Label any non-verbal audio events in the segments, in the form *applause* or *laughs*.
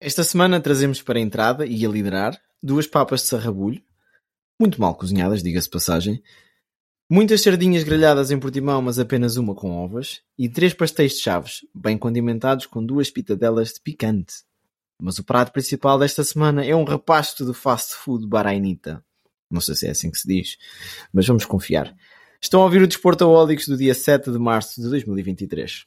Esta semana trazemos para a entrada e a liderar duas papas de sarrabulho, muito mal cozinhadas, diga-se passagem, muitas sardinhas grelhadas em portimão, mas apenas uma com ovas, e três pastéis de chaves, bem condimentados com duas pitadelas de picante. Mas o prato principal desta semana é um repasto do fast food Barainita. Não sei se é assim que se diz, mas vamos confiar. Estão a ouvir o Desportaólicos do dia 7 de março de 2023.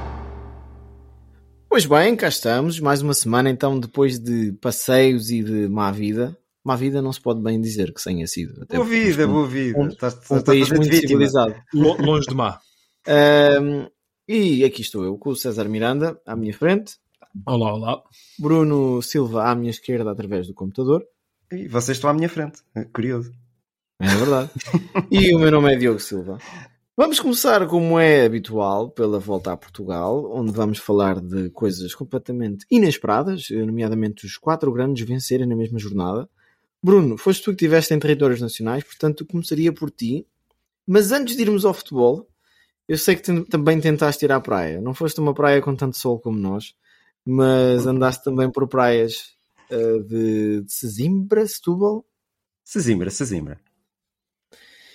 Pois bem, cá estamos, mais uma semana então depois de passeios e de má vida. Má vida não se pode bem dizer que tenha sido. Até Boa vida, boa vida. Um, Estás- um estás país muito vítima. civilizado. Lo- longe de má. Ahm, e aqui estou eu, com o César Miranda à minha frente, Olá, olá. Bruno Silva à minha esquerda através do computador. E vocês estão à minha frente. É Curioso. É verdade. *laughs* e o meu nome é Diogo Silva. Vamos começar, como é habitual, pela volta a Portugal, onde vamos falar de coisas completamente inesperadas, nomeadamente os quatro grandes vencerem na mesma jornada. Bruno, foste tu que estiveste em territórios nacionais, portanto começaria por ti. Mas antes de irmos ao futebol, eu sei que também tentaste ir à praia. Não foste uma praia com tanto sol como nós, mas andaste também por praias eh, de, de Sesimbra, Setúbal. Sesimbra, Sesimbra.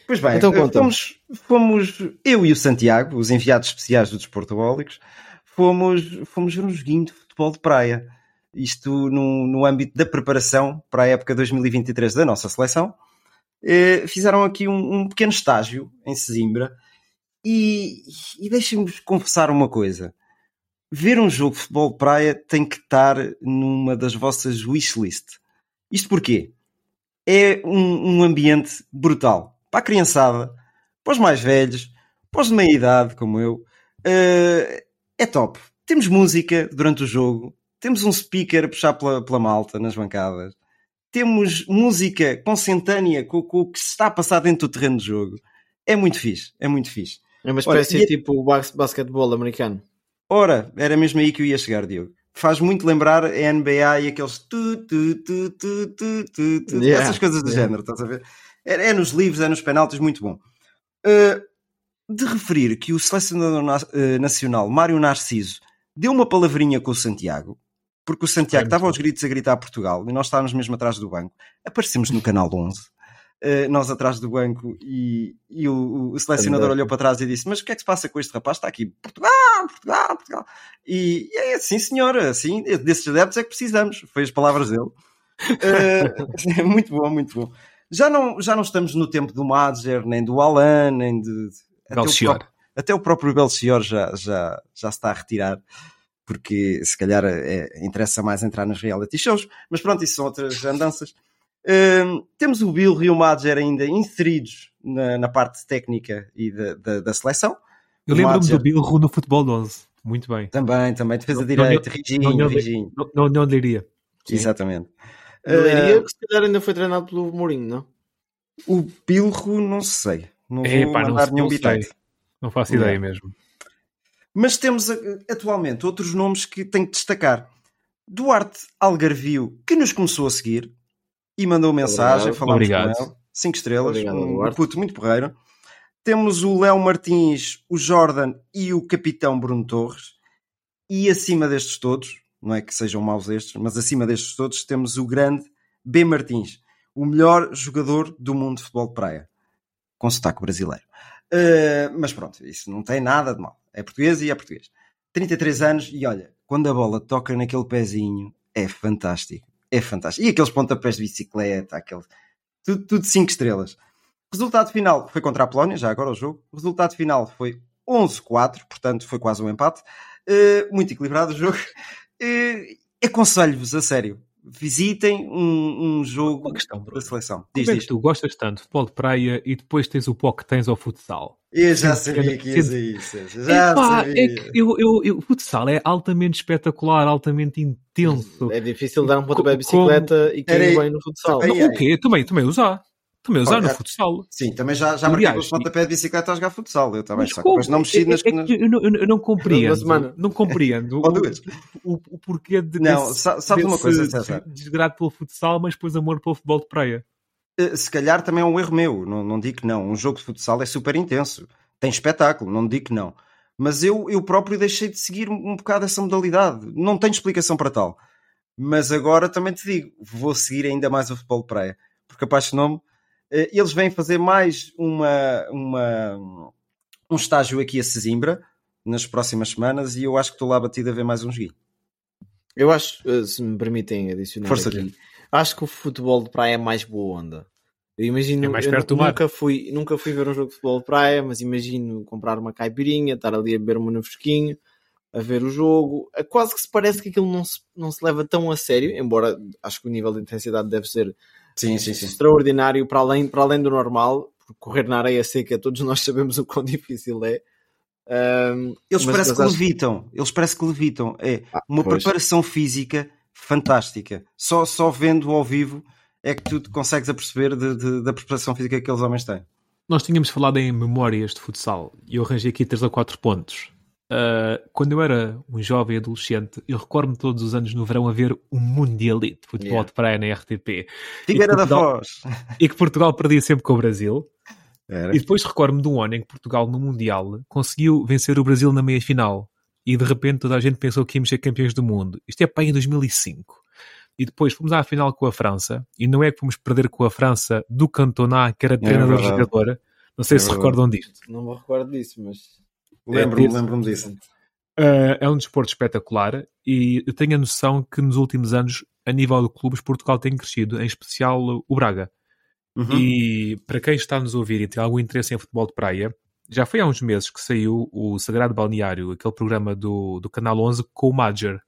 Pois bem, Então eh, fomos, fomos eu e o Santiago, os enviados especiais do Desportoólicos, fomos, fomos ver um joguinho de futebol de praia. Isto no, no âmbito da preparação para a época 2023 da nossa seleção. Eh, fizeram aqui um, um pequeno estágio em Sesimbra e, e deixem-me confessar uma coisa. Ver um jogo de futebol de praia tem que estar numa das vossas wishlist. Isto porquê? É um, um ambiente brutal. Para a criançada, para os mais velhos, para os de meia idade, como eu, eh, é top. Temos música durante o jogo, temos um speaker a puxar pela, pela malta nas bancadas, temos música consentânea com, com o que se está a passar dentro do terreno de jogo. É muito fixe, é muito fixe. É uma espécie e- tipo bas basquetebol americano. Ora, era mesmo aí que eu ia chegar, Diogo. Faz muito lembrar a NBA e aqueles tu, tu, tu, tu, tu, tu, tu, Yeah, essas coisas do yeah. género, estás a ver? É, é nos livros, é nos penaltis, muito bom. Uh, de referir que o selecionador na- uh, nacional, Mário Narciso, deu uma palavrinha com o Santiago, porque o Santiago estava aos gritos a gritar a Portugal e nós estávamos mesmo atrás do banco. Aparecemos no canal 11. uh, nós atrás do banco e, e o, o selecionador olhou para trás e disse: Mas o que é que se passa com este rapaz? Está aqui Portugal, Portugal, Portugal. E, e é assim, senhora, assim, desses adeptos é que precisamos. Foi as palavras dele. Uh, *laughs* muito bom, muito bom. Já não, já não estamos no tempo do Madger, nem do Alan, nem de. até o Belchior. próprio- Até o próprio Belchior já, já, já está a retirar, porque se calhar é, interessa mais entrar nas reality shows. Mas pronto, isso são outras andanças. Uh, temos o Bill e o Madger ainda inseridos na, na parte técnica e da, da, da seleção. Eu lembro-me Madger do Bilro no futebol de 11. Muito bem. Também, também, defesa Não- direita, não- Riginho, não- Riginho. Não, não, não diria. Sim. Exatamente. Diria Uh, que se calhar ainda foi treinado pelo Mourinho, não? o Pilro, não sei. Não vou não mandar sei- nenhum não bitite. Não faço Não. ideia mesmo. Mas temos a- atualmente outros nomes que tenho que destacar. Duarte Algarvio, que nos começou a seguir e mandou mensagem, Obrigado. falámos Obrigado. com ele. Cinco estrelas, Obrigado, um Duarte. puto muito porreiro. Temos o Léo Martins, o Jordan e o capitão Bruno Torres. E acima destes todos, não é que sejam maus estes, mas acima destes todos temos o grande B Martins, o melhor jogador do mundo de futebol de praia, com sotaque brasileiro. Uh, mas pronto, isso não tem nada de mal. É português e é português. 33 anos e olha, quando a bola toca naquele pezinho, é fantástico. É fantástico. E aqueles pontapés de bicicleta, aquele... tudo, tudo 5 estrelas. Resultado final foi contra a Polónia, já agora o jogo. Resultado final foi 11-4, portanto foi quase um empate. Uh, muito equilibrado o jogo. Uh, aconselho-vos, a sério, visitem um, um jogo Uma questão, da seleção. Como Diz, é que diz. tu gostas tanto de futebol de praia e depois tens o pó que tens ao futsal? Eu já sabia que- ia dizer isso. Já Epá, sabia. é que eu, eu, eu- o futsal é altamente espetacular, altamente intenso. É difícil dar um pontapé de como- bicicleta e cair bem no futsal. Não, ei. o quê? Também, também usar. Também usar no futsal. Sim, também já, já marquei Aliás, com os pontapé de bicicleta a jogar futsal. Eu também, Mas só depois não mexi É- nas. é que eu, não- eu não- compreendo. Não compreendo *laughs* o, o, o porquê de Não, desse- sa- sabes uma coisa, César? Desgrado pelo futsal, mas depois amor pelo futebol de praia. Eh, Se calhar também é um erro meu, não, não digo que não. Um jogo de futsal é super intenso, tem espetáculo, não digo que não. Mas eu, eu próprio deixei de seguir um, um bocado essa modalidade. Não tenho explicação para tal. Mas agora também te digo, vou seguir ainda mais o futebol de praia, porque apaixonou-me. Eh, Eles vêm fazer mais uma, uma, um estágio aqui a Sesimbra nas próximas semanas e eu acho que estou lá batido a ver mais um joguinho. Eu acho, eh, se me permitem adicionar Força, aqui, acho que o futebol de praia é mais boa onda. Eu imagino, É mais eu perto do mar. nunca fui, nunca fui ver um jogo de futebol de praia, mas imagino comprar uma caipirinha, estar ali a beber uma no fresquinho, a ver o jogo. É Quase que se parece que aquilo não se, não se leva tão a sério, embora acho que o nível de intensidade deve ser Sim, sim, sim. extraordinário para além, para além do normal. porque Correr na areia seca, todos nós sabemos o quão *laughs* difícil é. Ahm, Eles mas- parece mas que acho- levitam. Eles parece que levitam. É Ah, uma pois. preparação física fantástica. Só, só vendo ao vivo é que tu te consegues aperceber de, de- da preparação física que aqueles homens têm. Nós tínhamos falado em memórias de futsal e eu arranjei aqui três ou quatro pontos. Ah, quando eu era um jovem adolescente, eu recordo-me todos os anos no verão a ver o Mundialite de futebol Yeah. de praia na RTP Figueira da Portugal- Foz. *laughs* e que Portugal perdia sempre com o Brasil. Era. E depois recordo-me de um ano em que Portugal no Mundial conseguiu vencer o Brasil na meia final e de repente toda a gente pensou que íamos ser campeões do mundo. Isto é para aí em 2005. E depois fomos à final com a França e não é que fomos perder com a França do Cantona, que era treinador verdade. jogador. Não sei É se verdade. recordam disto. Não me recordo disso, mas Lembro-me, É, lembro-me disso. Uh, é um desporto espetacular e eu tenho a noção que nos últimos anos, a nível de clubes, Portugal tem crescido, em especial o Braga. Uhum. E para quem está a nos ouvir e tem algum interesse em futebol de praia, já foi há uns meses que saiu o Sagrado Balneário, aquele programa do, do Canal 11 com o Major.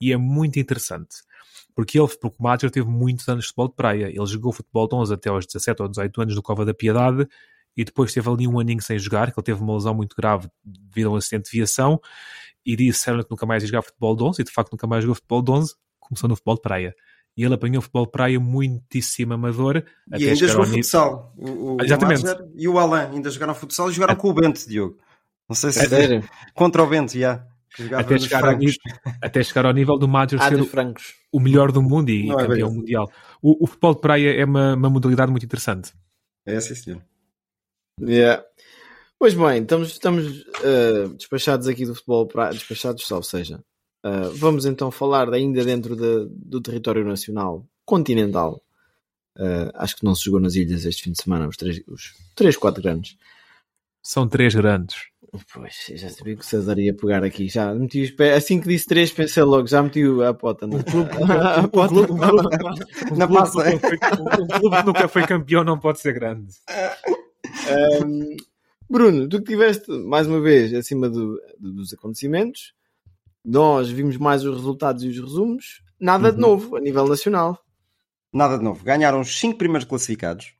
E é muito interessante. Porque, ele, porque o Major teve muitos anos de futebol de praia. Ele jogou futebol de 11 até aos 17 ou 18 anos no Cova da Piedade e depois teve ali um aninho sem jogar, que ele teve uma lesão muito grave devido a um acidente de viação e disseram que nunca mais ia jogar futebol de 11 e de facto nunca mais jogou futebol de 11, começou no futebol de praia. E ele apanhou futebol de praia muitíssimo amador. E até ainda jogou futsal. O, o, Exatamente. o e o Alain ainda jogaram futsal e jogaram com o Bento, Diogo. Não sei se É contra o Bento, já. Jogava até chegar, ao nível, até chegar ao nível do Major Ah, ser o, francos. o melhor do mundo e Não é campeão bem. mundial. O, o futebol de praia é uma, uma modalidade muito interessante. É, sim, senhor. Yeah. Pois bem, estamos, estamos eh, despachados aqui do futebol praia, despachados só, ou seja, eh, vamos então falar ainda dentro de- do território nacional continental. Eh, acho que não se jogou nas ilhas este fim de semana, os três, os três quatro grandes. São três grandes. Pois, já sabia que o César ia pegar aqui. Já meti os pés, assim que disse três, pensei logo, já meti a pota. No... *laughs* a Um pota. clube, *laughs* clube- Na passa. um clube que nunca foi campeão não pode ser grande. *laughs* Um, Bruno, tu que estiveste mais uma vez acima do- do- dos acontecimentos, nós vimos mais os resultados e os resumos, nada de Uhum. novo a nível nacional. Nada de novo. Ganharam os 5 primeiros classificados.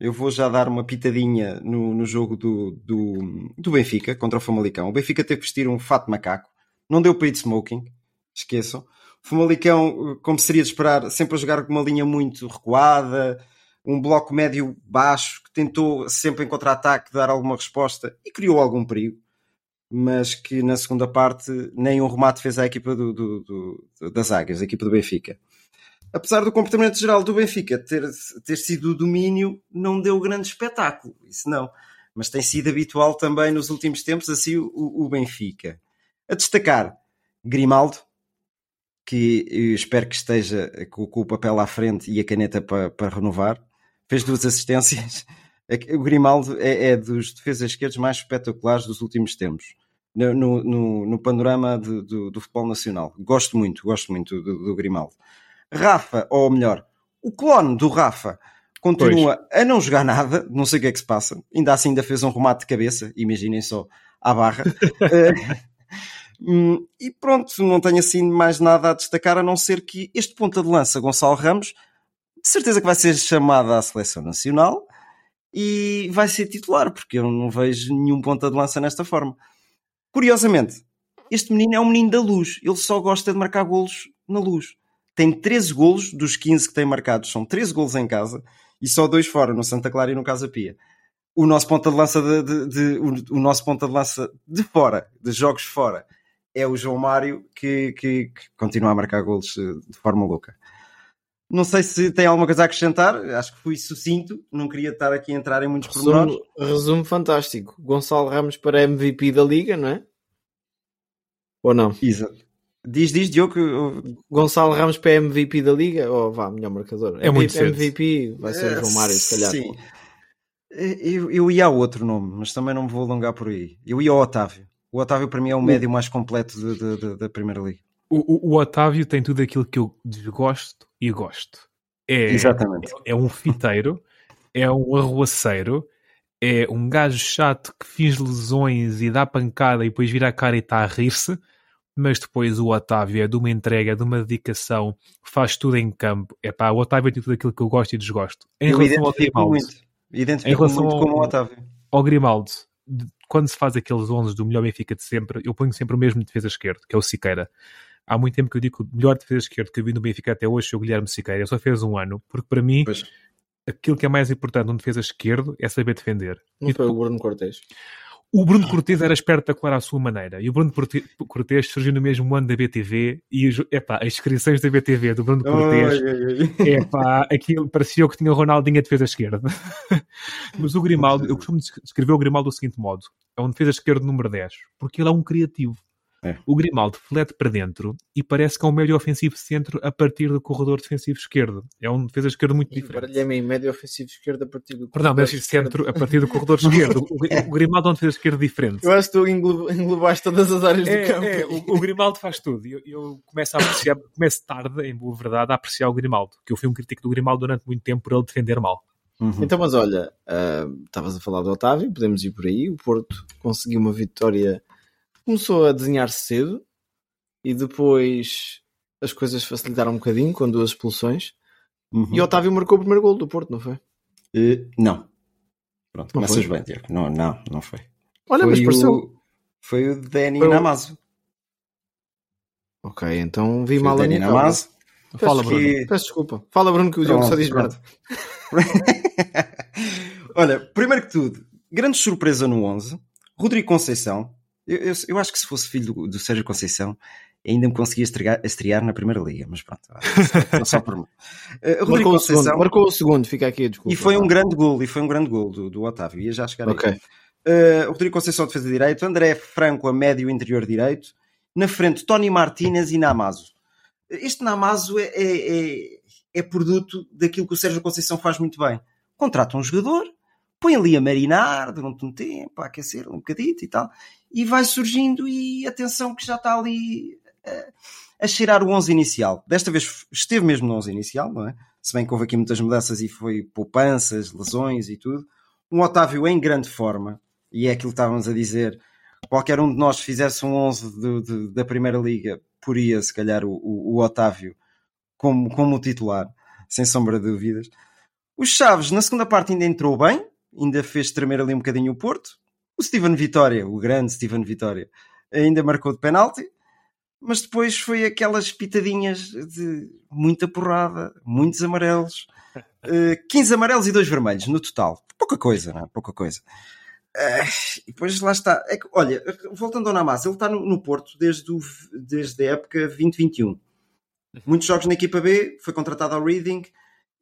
Eu vou já dar uma pitadinha no, no jogo do, do, do Benfica contra o Famalicão. O Benfica teve que vestir um fato macaco. Não deu para ir de smoking. Esqueçam. O Famalicão, como seria de esperar, sempre a jogar com uma linha muito recuada, um bloco médio baixo, que tentou sempre em contra-ataque dar alguma resposta e criou algum perigo, mas que na segunda parte nem um remate fez à equipa do, do- do- das Águias, a equipa do Benfica apesar do comportamento geral do Benfica ter, ter sido o domínio, não deu grande espetáculo. Isso não. Mas tem sido habitual também nos últimos tempos, assim, o, o Benfica. A destacar, Grimaldo, que eu espero que esteja com, o papel à frente e a caneta para, para renovar. Fez duas assistências. O Grimaldo é, é dos defesas esquerdos mais espetaculares dos últimos tempos. No, no, no- no panorama de- do, do futebol nacional. Gosto muito, gosto muito do, do Grimaldo. Rafa, ou melhor, o clone do Rafa continua a não jogar nada, não sei o que é que se passa, ainda assim ainda fez um remate de cabeça, imaginem só, à barra. *laughs* Eh, Hum, e pronto, não tenho assim mais nada a destacar a não ser que este ponta de lança, Gonçalo Ramos, de certeza que vai ser chamado à seleção nacional e vai ser titular, porque eu não vejo nenhum ponta de lança nesta forma. Curiosamente, este menino é um menino da luz, ele só gosta de marcar golos na luz. Tem 13 golos dos 15 que tem marcados, são 13 golos em casa e só dois fora, no Santa Clara e no Casa Pia o nosso ponta de lança de, de, de o, o, nosso ponta de lança de fora, de jogos fora, é o João Mário que, que, que, continua a marcar golos eh, de forma louca. Não sei se tem alguma coisa a acrescentar, acho que fui sucinto, não queria estar aqui a entrar em muitos resumo, pormenores. Resumo fantástico. Gonçalo Ramos para MVP da Liga, não é? Ou não? Exato. Diz, diz, Diogo. Gonçalo Ramos para MVP da Liga? Ou oh, vá, melhor marcador? É muito MVP vai ser o João Mário, se calhar. Sim. Eu, eu ia a outro nome, mas também não me vou alongar por aí. Eu ia ao Otávio. O Otávio para mim é o médio mais completo de, de, de, da Primeira Liga. O, o, o, Otávio tem tudo aquilo que eu desgosto e gosto. É, Exatamente. É, é um fiteiro, *laughs* é um arruaceiro, é um gajo chato que finge lesões e dá pancada e depois vira a cara e está a rir-se. Mas depois o Otávio é de uma entrega, de uma dedicação, faz tudo em campo. É pá, o Otávio tem tudo aquilo que eu gosto e desgosto. Em eu relação ao Grimaldo, muito. Identifico muito como o Otávio. Ao Grimaldo, quando se faz aqueles 11 do melhor Benfica de sempre, eu ponho sempre o mesmo defesa esquerdo, que é o Siqueira. Há muito tempo que eu digo que o melhor defesa esquerdo que eu vi no Benfica até hoje foi o Guilherme Siqueira. Ele só fez um ano, porque para mim, pois. aquilo que é mais importante num defesa esquerdo é saber defender. Não e foi o Bruno Cortes. O Bruno Cortes era espetacular à sua maneira. E o Bruno Cortes surgiu no mesmo ano da BTV. E epá, as inscrições da BTV do Bruno Cortes, epá, aquilo parecia que tinha o Ronaldinho a defesa esquerda. *laughs* Mas o Grimaldo, eu costumo descrever o Grimaldo do seguinte modo: é um defesa esquerdo número 10, porque ele é um criativo. É. O Grimaldo flete para dentro e parece que é um médio ofensivo centro a partir do corredor defensivo esquerdo. É um defesa esquerdo muito diferente. Baralhei-me em médio ofensivo esquerdo a partir do Perdão, médio centro a partir do corredor *laughs* esquerdo. O, Grimaldo é um defesa esquerdo diferente. Eu acho que tu englobaste todas as áreas é, do campo. É, o, o, Grimaldo faz tudo. Eu, eu começo a apreciar, começo tarde, em boa verdade, a apreciar o Grimaldo. Que eu fui um crítico do Grimaldo durante muito tempo por ele defender mal. Uhum. Então, mas olha, uh, estavas a falar do Otávio, podemos ir por aí. O Porto conseguiu uma vitória, começou a desenhar-se cedo, e depois as coisas facilitaram um bocadinho com duas expulsões. Uhum. E Otávio marcou o primeiro gol do Porto, não foi? Uh, não. Pronto, não começas foi. bem, Tiago. Não, não, não foi. Olha, foi mas pareceu. O, foi o Dani foi o... Namazo. Ok, então vi mal a Dani Namazo. Fala, Bruno. Que... Peço desculpa. Fala, Bruno, que o Diogo só diz merda. *laughs* Olha, primeiro que tudo, grande surpresa no 11. Rodrigo Conceição. Eu, eu, eu acho que se fosse filho do, do Sérgio Conceição, ainda me conseguia estrear, estrear na primeira liga, mas pronto, só por mim. *laughs* Uh, marcou, o segundo, marcou o segundo, fica aqui, desculpa. E foi um grande gol, e foi um grande gol do, do Otávio, ia já chegar okay. aí. Uh, Rodrigo Conceição defesa direito, André Franco a médio interior direito, na frente Tony Martínez e Namazo. Este Namazo é, é, é, é produto daquilo que o Sérgio Conceição faz muito bem. Contrata um jogador, põe ali a marinar durante um tempo, a aquecer um bocadito e tal, e vai surgindo e atenção que já está ali a cheirar o 11 inicial. Desta vez esteve mesmo no 11 inicial, não é? Se bem que houve aqui muitas mudanças e foi poupanças, lesões e tudo. Um Otávio em grande forma, e é aquilo que estávamos a dizer. Qualquer um de nós fizesse um 11 de, de, da Primeira Liga, poria se calhar o, o, o Otávio como, como titular, sem sombra de dúvidas. O Chaves, na segunda parte, ainda entrou bem, ainda fez tremer ali um bocadinho o Porto. O Steven Vitória, o grande Steven Vitória, ainda marcou de penalti mas depois foi aquelas pitadinhas de muita porrada, muitos amarelos, uh, *laughs* eh, 15 amarelos e 2 vermelhos no total. Pouca coisa, não é? Pouca coisa. Uh, e depois lá está. É que, olha, voltando ao Namaz, ele está no, no Porto desde, o, desde a época 2021. *laughs* Muitos jogos na equipa B, foi contratado ao Reading,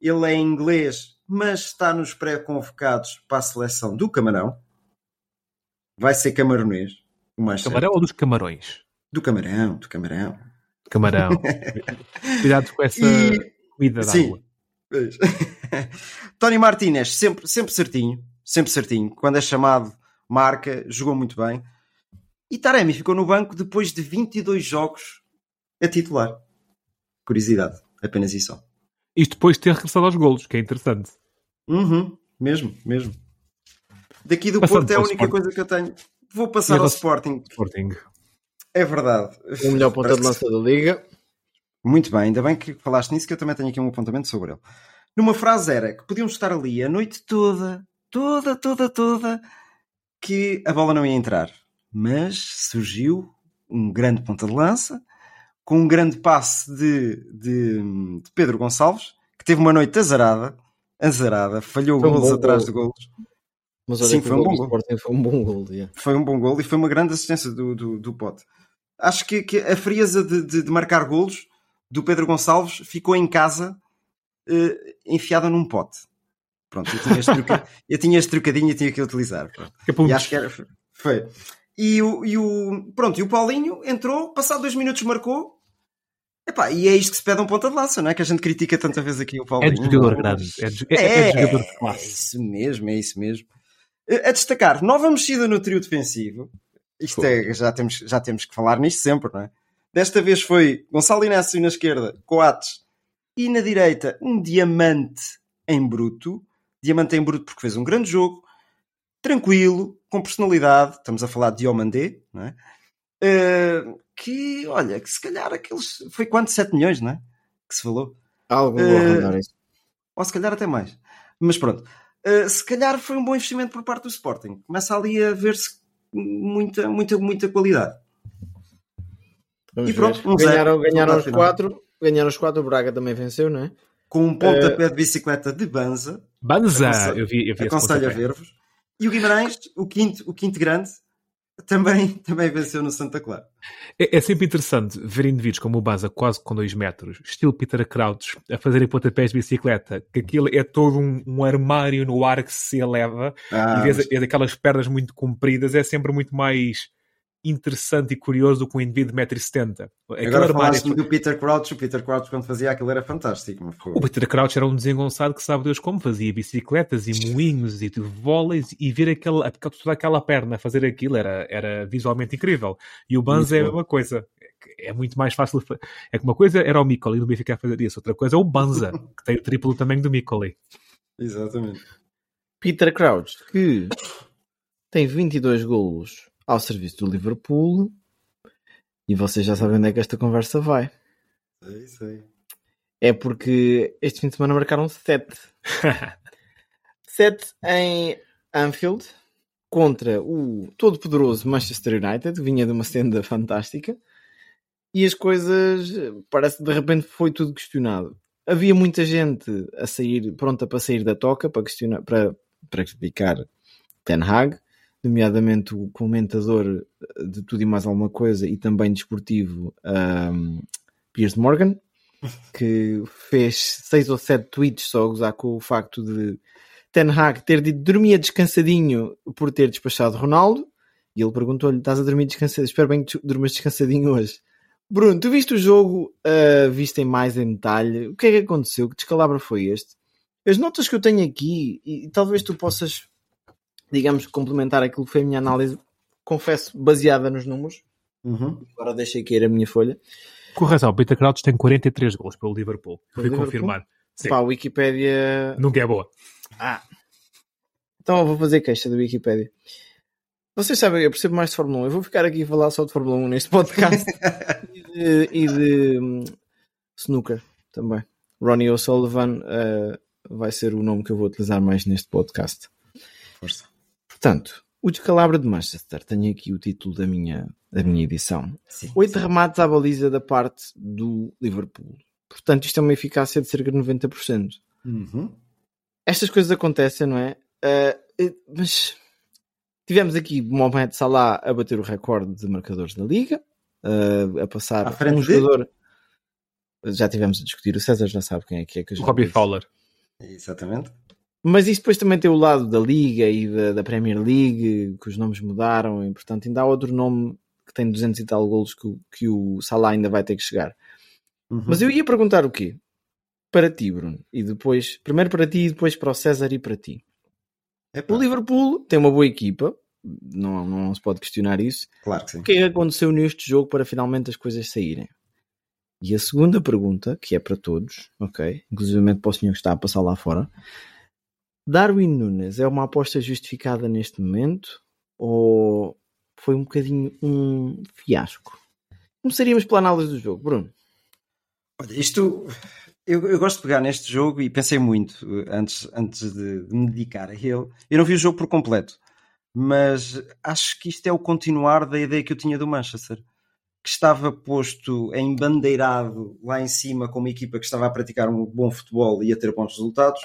ele é inglês, mas está nos pré-convocados para a seleção do Camarão. Vai ser camaronês. Camarão ou dos Camarões? Do camarão, do camarão. Camarão. *laughs* Cuidado com essa e... comida d'água. *laughs* Tony Martinez, sempre, sempre certinho. Sempre certinho. Quando é chamado, marca, jogou muito bem. E Taremi ficou no banco depois de 22 jogos a titular. Curiosidade, apenas isso. Isto depois de ter regressado aos golos, que é interessante. Uhum, mesmo, mesmo. Daqui do Passando Porto é a única Sporting. coisa que eu tenho. Vou passar ao Sporting. Sporting. É verdade. O melhor ponta de lança da liga. Muito bem, ainda bem que falaste nisso, que eu também tenho aqui um apontamento sobre ele. Numa frase era que podíamos estar ali a noite toda, toda, toda, toda, que a bola não ia entrar. Mas surgiu um grande ponta de lança, com um grande passe de, de, de Pedro Gonçalves, que teve uma noite azarada, azarada, falhou Foi golos atrás gol. de golos. Mas olha Sim, foi um bom gol. Sporting Foi um bom gol. yeah. Foi um bom gol e foi uma grande assistência do, do, do Pote. Acho que, que a frieza de, de- de marcar golos do Pedro Gonçalves ficou em casa eh, enfiada num pote. Pronto, eu tinha este, truca- eu tinha este trocadinho e tinha que utilizar. E acho que era, foi. E o, e o, pronto, e o Paulinho entrou, passado dois minutos marcou. Epá, e é isto que se pede a um ponta de lança, não é? Que a gente critica tanta vez aqui o É Paulinho. de jogador grande. É de, é, é de jogador de É classe. isso mesmo, é isso mesmo. Eh, A destacar, nova mexida no trio defensivo. Isto é, já temos, já temos que falar nisto sempre, não é? Desta vez foi Gonçalo Inácio na esquerda, Coates, e na direita um diamante em bruto. Diamante em bruto porque fez um grande jogo, tranquilo, com personalidade. Estamos a falar de Diomandé, não é? Eh, que, olha, que se calhar aqueles. Foi quanto? 7 milhões, não é? Que se falou Algo vou arrendar isso. ou se calhar até mais. Mas pronto, Uh, se calhar foi um bom investimento por parte do Sporting. Começa ali a ver-se muita, muita, muita qualidade. Vamos e pronto, ver. um zero. ganharam, ganharam os final. quatro. Ganharam os quatro. O Braga também venceu, não é? Com um pontapé de bicicleta de Banza, Banza! Aconselho- Eu vi, eu vi aconselho a ver-vos. E o Guimarães, o quinto, o quinto grande, também, também venceu no Santa Clara. É, é sempre interessante ver indivíduos como o Banza, quase com 2 metros, estilo Peter Crouch, a fazerem pontapés de bicicleta, que aquilo é todo um, um armário no ar que se eleva Ah, e vês mas- é daquelas pernas muito compridas, é sempre muito mais interessante e curioso do que um indivíduo de 1,70m. Aquele Agora armário. falaste do Peter Crouch. O Peter Crouch, quando fazia aquilo, era fantástico. O Peter Crouch era um desengonçado que sabe Deus como fazia bicicletas e moinhos e de vôleis e ver aquela, aquela- toda aquela perna fazer aquilo era, era visualmente incrível. E o Banza Muito é a mesma coisa. É muito mais fácil. É que uma coisa era o Mikoli do Benfica a fazer isso, outra coisa é o Banza, *laughs* que tem o triplo tamanho do Mikoli. Exatamente. Peter Crouch, que *coughs* tem 22 golos ao serviço do Liverpool. E vocês já sabem onde é que esta conversa vai. É isso aí. É porque este fim de semana marcaram 7. 7 *laughs* em Anfield contra o todo-poderoso Manchester United, que vinha de uma senda fantástica. E as coisas, parece que de repente foi tudo questionado. Havia muita gente a sair, pronta para sair da toca, para questionar, para, para criticar Ten Hag, nomeadamente o comentador de tudo e mais alguma coisa e também desportivo um, Piers Morgan, *laughs* que fez seis ou sete tweets só a gozar com o facto de Ten Hag ter dito dormia descansadinho por ter despachado Ronaldo. E ele perguntou-lhe: estás a dormir descansadinho? Espero bem que tu durmas descansadinho hoje. Bruno, tu viste o jogo, uh, viste em mais em detalhe. O que é que aconteceu? Que descalabro foi este? As notas que eu tenho aqui, e talvez tu possas, digamos, complementar aquilo que foi a minha análise, confesso, baseada nos números. Uhum. Agora deixei cair a minha folha. Correção, o Peter Crouch tem 43 gols pelo Liverpool. Fui Liverpool? confirmar. Sim. Pá, a Wikipédia. Nunca é boa. Ah. Então eu vou fazer queixa da Wikipédia. Vocês sabem, eu percebo mais de Fórmula 1. Eu vou ficar aqui a falar só de Fórmula 1 neste podcast. *laughs* e de, e de hum, snooker também. Ronnie O'Sullivan uh, vai ser o nome que eu vou utilizar mais neste podcast. Força. Portanto, o descalabro de Manchester. Tenho aqui o título da minha, da minha edição. Sim, Oito sim. remates à baliza da parte do Liverpool. Portanto, isto é uma eficácia de cerca de 90%. Uhum. Estas coisas acontecem, não é? Uh, mas tivemos aqui Mohamed Salah a bater o recorde de marcadores da Liga, uh, a passar À frente um de? jogador. Já tivemos a discutir, o César já sabe quem é que é que a O gente Robbie. Fowler. Exatamente. Mas isso depois também tem o lado da Liga e da, da Premier League, que os nomes mudaram, e portanto ainda há outro nome que tem 200 e tal golos que, o- que o Salah ainda vai ter que chegar. Uhum. Mas eu ia perguntar o quê? Para ti, Bruno, e depois, primeiro para ti e depois para o César e para ti. Epá, O Liverpool tem uma boa equipa, não, não se pode questionar isso. Claro que sim. O que é que aconteceu neste jogo para finalmente as coisas saírem? E a segunda pergunta, que é para todos, ok? Inclusive para o senhor que está a passar lá fora. Darwin Nunes é uma aposta justificada neste momento ou foi um bocadinho um fiasco? Começaríamos pela análise do jogo, Bruno. Olha, isto eu, eu, gosto de pegar neste jogo e pensei muito antes, antes de, de, me dedicar a ele. Eu não vi o jogo por completo, mas acho que isto é o continuar da ideia que eu tinha do Manchester, que estava posto em bandeirado lá em cima com uma equipa que estava a praticar um bom futebol e a ter bons resultados,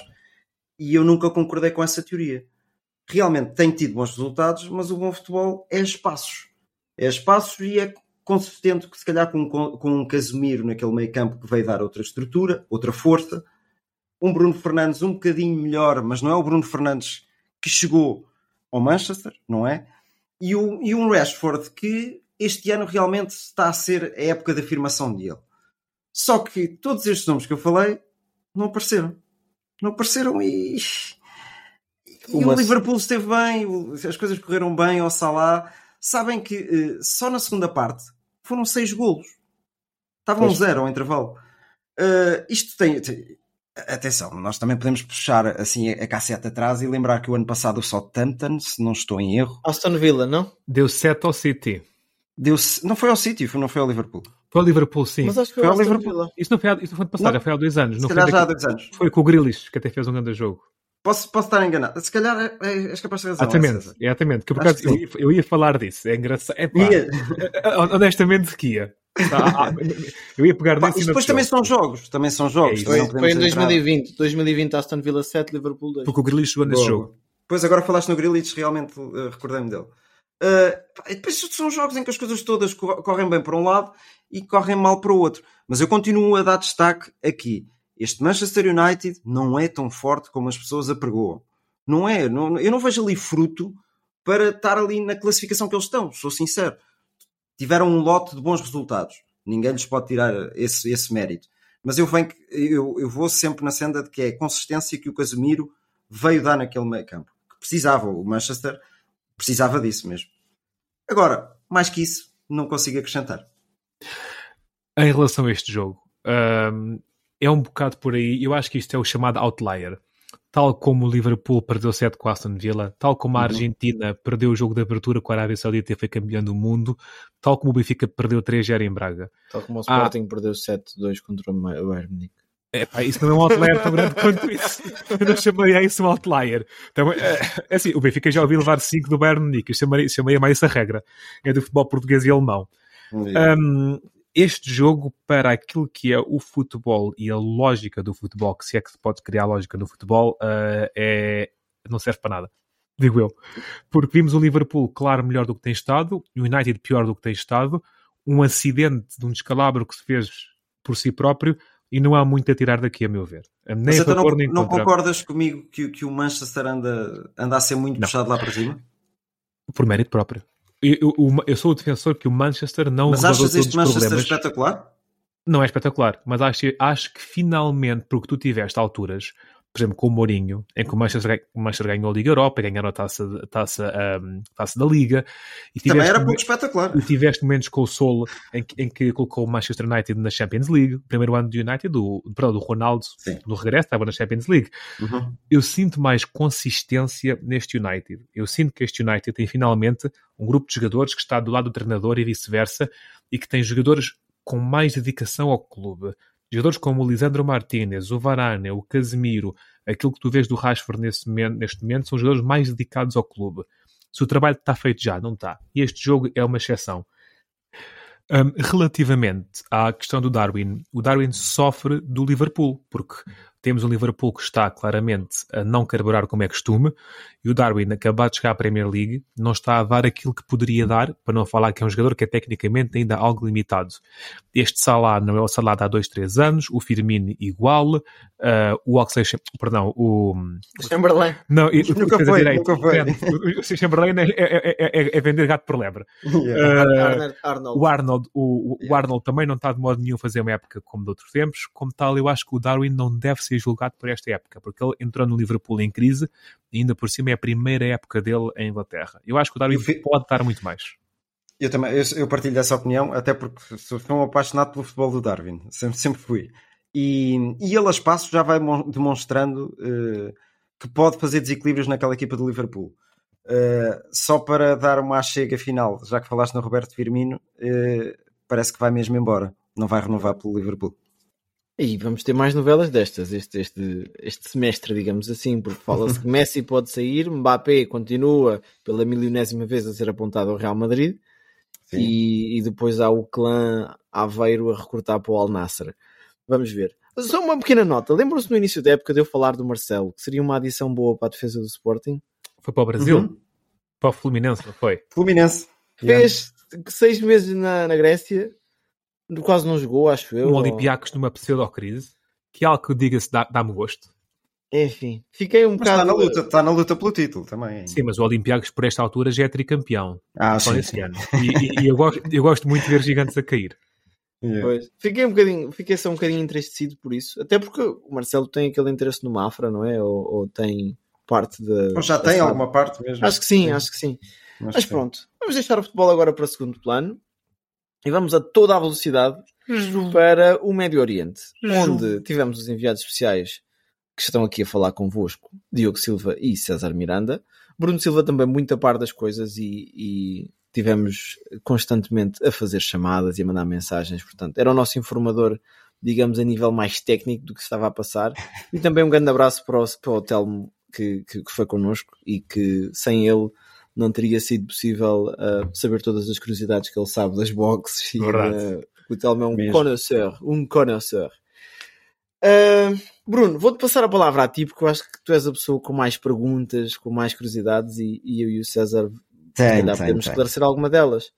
e eu nunca concordei com essa teoria. Realmente tem tido bons resultados, mas o bom futebol é espaços. É espaços e é consistente que se calhar com, com um Casemiro naquele meio campo que veio dar outra estrutura, outra força. Um Bruno Fernandes um bocadinho melhor, mas não é o Bruno Fernandes que chegou ao Manchester, não é? E, o, e um Rashford que este ano realmente está a ser a época de afirmação dele. Só que todos estes nomes que eu falei não apareceram. Não apareceram e. E o Liverpool esteve bem, as coisas correram bem ao Salah. Sabem que uh, só na segunda parte foram seis golos. Estavam um zero ao intervalo. Uh, isto tem, tem, Atenção, nós também podemos puxar assim a casseta atrás e lembrar que o ano passado o Southampton, se não estou em erro. Aston Villa, não? Deu 7 ao City. Deu, não foi ao City, não foi ao Liverpool. Foi ao Liverpool, sim. Mas acho que foi, foi ao Liverpool. Isso não foi, isso foi ano passado, já foi há dois anos. Não se calhar já há dois anos. Foi com o Grealish, que até fez um grande jogo. Posso, posso estar enganado. Se calhar é, é, és capaz de razão. Exatamente, é, exatamente. Que, por acaso, eu, ia, eu ia falar disso. É engraçado. É, pá, *laughs* honestamente, que ia. Ah, eu ia pegar nesse Depois também são jogos. Também são jogos. É foi, foi, em 2020. Entrar. 2020 Aston Villa 7, Liverpool 2. Porque o Grealish jogou nesse jogo. Pois agora falaste no Grealish, realmente uh, recordei-me dele. Uh, depois são jogos em que as coisas todas correm bem para um lado e correm mal para o outro. Mas eu continuo a dar destaque aqui este Manchester United não é tão forte como as pessoas apregoam. Não é. Não, eu não vejo ali fruto para estar ali na classificação que eles estão, sou sincero. Tiveram um lote de bons resultados. Ninguém lhes pode tirar esse, esse mérito. Mas eu, venho, eu, eu vou sempre na senda de que é a consistência que o Casemiro veio dar naquele meio campo. Que precisava, o Manchester precisava disso mesmo. Agora, mais que isso, não consigo acrescentar. Em relação a este jogo, hum, é um bocado por aí. Eu acho que isto é o chamado outlier. Tal como o Liverpool perdeu 7 com a Aston Villa, tal como a uhum. Argentina uhum. perdeu o jogo de abertura com a Arábia Saudita e foi campeão do mundo, tal como o Benfica perdeu 3-0 em Braga. Tal como o Sporting ah, perdeu 7-2 contra o Bayern Munique. É, pá, isso não é um outlier tão grande quanto isso. Eu não chamaria isso um outlier. Então, é, é assim, o Benfica já ouviu levar 5 do Bayern Munique. Eu chamaria, chamaria mais essa regra. É do futebol português e alemão. Um, este jogo para aquilo que é o futebol e a lógica do futebol, que se é que se pode criar lógica no futebol, uh, é, não serve para nada. Digo eu. Porque vimos o Liverpool, claro, melhor do que tem estado, o United pior do que tem estado, um acidente de um descalabro que se fez por si próprio, e não há muito a tirar daqui, a meu ver. Nem Mas então não, não concordas comigo que, que, o Manchester anda, anda a ser muito não. puxado lá para cima? Por mérito próprio. Eu, eu, eu, sou o defensor que o Manchester não Mas achas este Manchester problemas. espetacular? Não é espetacular, mas acho, acho que finalmente, porque tu tiveste alturas por exemplo, com o Mourinho, em que o Manchester, o Manchester ganhou a Liga Europa, ganharam a taça, taça, um, taça da Liga. E Também era pouco espetacular. E tiveste momentos com o Sol em, em, que colocou o Manchester United na Champions League, o primeiro ano do United, do, perdão, do Ronaldo, Sim. no regresso, estava na Champions League. Uhum. Eu sinto mais consistência neste United. Eu sinto que este United tem finalmente um grupo de jogadores que está do lado do treinador e vice-versa, e que tem jogadores com mais dedicação ao clube Jogadores como o Lisandro Martinez, o Varane, o Casemiro, aquilo que tu vês do Rashford neste momento, neste momento são jogadores mais dedicados ao clube. Se o trabalho está feito já, não está. E este jogo é uma exceção. Um, relativamente à questão do Darwin, o Darwin sofre do Liverpool, porque temos um Liverpool que está claramente a não carburar como é costume, e o Darwin, acabado de chegar à Premier League, não está a dar aquilo que poderia dar, para não falar que é um jogador que é tecnicamente ainda algo limitado. Este Salah não é o Salah de há 2, 3 anos, o Firmino igual, uh, o Oxley, perdão, o... Chamberlain. Não, nunca foi, direito, nunca foi. O, Chamberlain é, é, é, é, vender gato por lebre. Yeah. Uh, Arnold. O Arnold, o, o Arnold também não está de modo nenhum a fazer uma época como de outros tempos, como tal eu acho que o Darwin não deve ser julgado por esta época, porque ele entrou no Liverpool em crise e ainda por cima é a primeira época dele em Inglaterra. Eu acho que o Darwin fi... pode dar muito mais. Eu também, eu, eu, partilho dessa opinião, até porque sou um apaixonado pelo futebol do Darwin, sempre, sempre fui. E, e ele a espaço já vai demonstrando uh, que pode fazer desequilíbrios naquela equipa do Liverpool. Uh, só para dar uma chega final, já que falaste no Roberto Firmino, uh, parece que vai mesmo embora. Não vai renovar pelo Liverpool. E vamos ter mais novelas destas este, este, este semestre, digamos assim, porque fala-se que *laughs* Messi pode sair, Mbappé continua pela milionésima vez a ser apontado ao Real Madrid e, e, depois há o clã Aveiro a recrutar para o Al Nasser. Vamos ver. Só uma pequena nota. Lembram-se no início da época de eu falar do Marcelo, que seria uma adição boa para a defesa do Sporting? Foi para o Brasil? Uhum. Para o Fluminense, não foi? Fluminense. Fez yeah. seis meses na, na Grécia, quase não jogou, acho eu. Um ou... Olympiacos numa pseudo-crise, que é algo que diga-se dá-me gosto. Enfim, fiquei um mas bocado. Está na, luta, está na luta pelo título também. Sim, mas o Olympiacos por esta altura já é tricampeão. Ah, só sim, esse sim. ano. E, e, eu, gosto, eu gosto muito de ver gigantes a cair. Yeah. Pois. Fiquei um bocadinho, fiquei só um bocadinho entristecido por isso. Até porque o Marcelo tem aquele interesse no Mafra, não é? Ou, ou tem parte da. Ou já tem alguma parte mesmo? Acho que sim, sim. acho que sim. Mas, Mas pronto, vamos deixar o futebol agora para segundo plano e vamos a toda a velocidade para o Médio Oriente, onde tivemos os enviados especiais que estão aqui a falar convosco, Diogo Silva e César Miranda. Bruno Silva também muito a par das coisas e, e tivemos constantemente a fazer chamadas e a mandar mensagens, portanto, era o nosso informador, digamos, a nível mais técnico do que estava a passar. E também um grande abraço para o, para o Telmo que, que, que, foi connosco e que sem ele não teria sido possível uh, saber todas as curiosidades que ele sabe das boxes. E, uh, o Telmo é um Mesmo. connoisseur, um connoisseur. Uh, Bruno, vou-te passar a palavra a ti porque eu acho que tu és a pessoa com mais perguntas, com mais curiosidades e, e eu e o César tem, podemos tem. esclarecer alguma delas.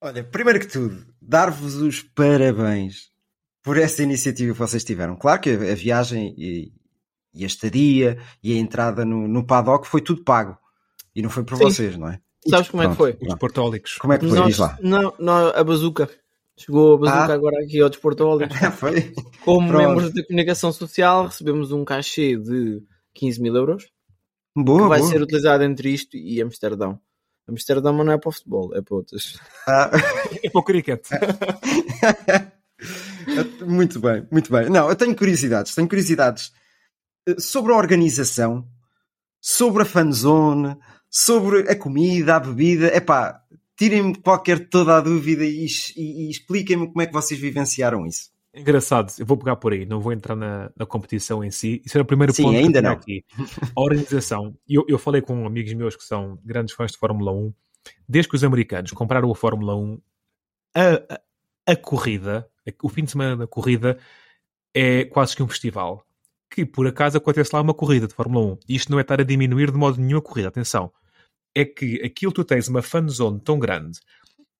Olha, primeiro que tudo, dar-vos os parabéns por essa iniciativa que vocês tiveram. Claro que a viagem e, e a estadia e a entrada no, no paddock foi tudo pago. E não foi por Sim. vocês, não é? Sabes como é que foi? Os portólicos. Como é que foi? Nós, Diz lá. Não, não, a bazuca. Chegou a bazuca Ah. agora aqui ao Desportólicos. *laughs* foi? Como Pronto. membros da comunicação social, recebemos um cachê de 15 mil euros Boa, que vai boa. ser utilizado entre isto e Amsterdão. Amsterdão não é para o futebol, é para outras. Ah. É para o cricket. *laughs* muito bem, muito bem. Não, eu tenho curiosidades, tenho curiosidades eh, sobre a organização, sobre a fanzone, sobre a comida, a bebida. Epá, tirem-me qualquer toda a dúvida e, e, e expliquem-me como é que vocês vivenciaram isso. Engraçado, eu vou pegar por aí, não vou entrar na, na competição em si. Isso era o primeiro Sim, ponto ainda que eu não. aqui. A organização. Eu, eu falei com amigos meus que são grandes fãs de Fórmula 1. Desde que os americanos compraram a Fórmula 1, a, a, a corrida, o fim de semana da corrida, é quase que um festival. Que por acaso acontece lá uma corrida de Fórmula 1. Isto não é estar a diminuir de modo nenhum a corrida, atenção. É que aquilo tu tens uma fanzone tão grande,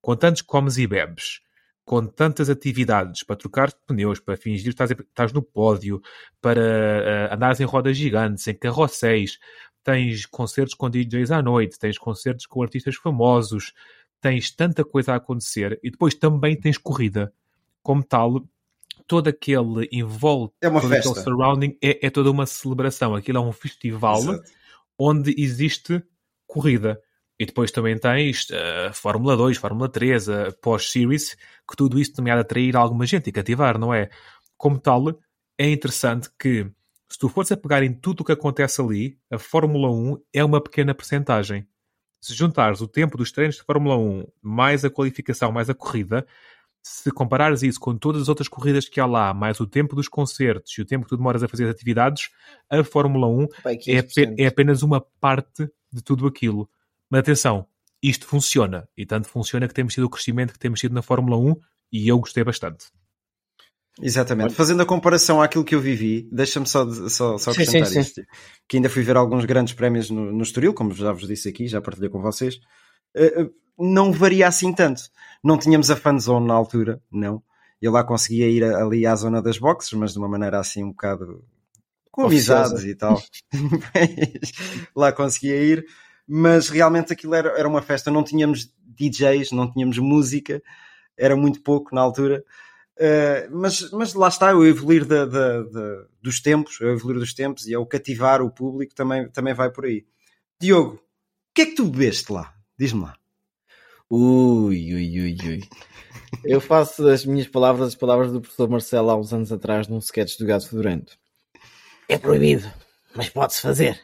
com tantos comes e bebes, com tantas atividades para trocar de pneus, para fingir que estás, estás no pódio, para uh, andares em rodas gigantes, em carrosséis, tens concertos com DJs à noite, tens concertos com artistas famosos, tens tanta coisa a acontecer e depois também tens corrida. Como tal, todo aquele envolto, É todo festa. aquele surrounding é, é toda uma celebração. Aquilo é um festival Exato. onde existe corrida. E depois também tens uh, Fórmula 2, Fórmula 3, a pós-series, que tudo isso também há de atrair alguma gente e cativar, não é? Como tal, é interessante que se tu fores a pegar em tudo o que acontece ali, a Fórmula 1 é uma pequena percentagem. Se juntares o tempo dos treinos de Fórmula 1, mais a qualificação, mais a corrida, se comparares isso com todas as outras corridas que há lá, mais o tempo dos concertos e o tempo que tu demoras a fazer as atividades, a Fórmula 1 Pai, é, 15%. ape- é apenas uma parte de tudo aquilo. Mas atenção, isto funciona. E tanto funciona que temos tido o crescimento que temos tido na Fórmula 1 e eu gostei bastante. Exatamente. Fazendo a comparação àquilo que eu vivi, deixa-me só, só, só acrescentar sim, sim. isto. Que ainda fui ver alguns grandes prémios no, no Estoril, como já vos disse aqui, já partilhei com vocês. Eh, Não varia assim tanto. Não tínhamos a fanzone na altura, não. Eu lá conseguia ir ali à zona das boxes, mas de uma maneira assim um bocado com amizades e tal. *laughs* Mas lá conseguia ir, mas realmente aquilo era, era uma festa. Não tínhamos DJs, não tínhamos música, era muito pouco na altura. Uh, mas, mas lá está, o evoluir da, da- da- dos tempos, o evoluir dos tempos e o cativar o público também, também vai por aí. Diogo, o que é que tu bebeste lá? Diz-me lá. Ui, ui, ui, ui. Eu faço as minhas palavras as palavras do professor Marcelo há uns anos atrás num sketch do Gato Fedorento. É proibido, mas pode-se fazer.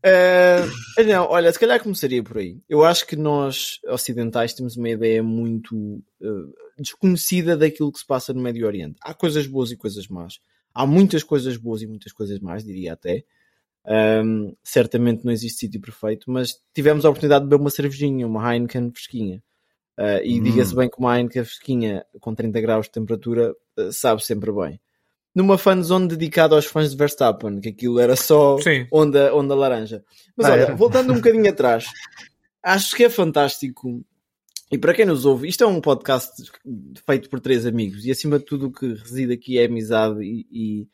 Uh, *laughs* não, olha, se calhar começaria por aí. Eu acho que nós, ocidentais, temos uma ideia muito uh, desconhecida daquilo que se passa no Médio Oriente. Há coisas boas e coisas más. Há muitas coisas boas e muitas coisas más, diria até. Um, certamente não existe sítio perfeito, mas tivemos a oportunidade de beber uma cervejinha, uma Heineken fresquinha. Uh, e hum. diga-se bem que uma Heineken fresquinha com 30 graus de temperatura uh, sabe sempre bem. Numa fanzone dedicada aos fãs de Verstappen, que aquilo era só onda, onda laranja. Mas ah, olha, é. voltando um *laughs* bocadinho atrás, acho que é fantástico. E para quem nos ouve, isto é um podcast feito por três amigos e acima de tudo o que reside aqui é amizade e, e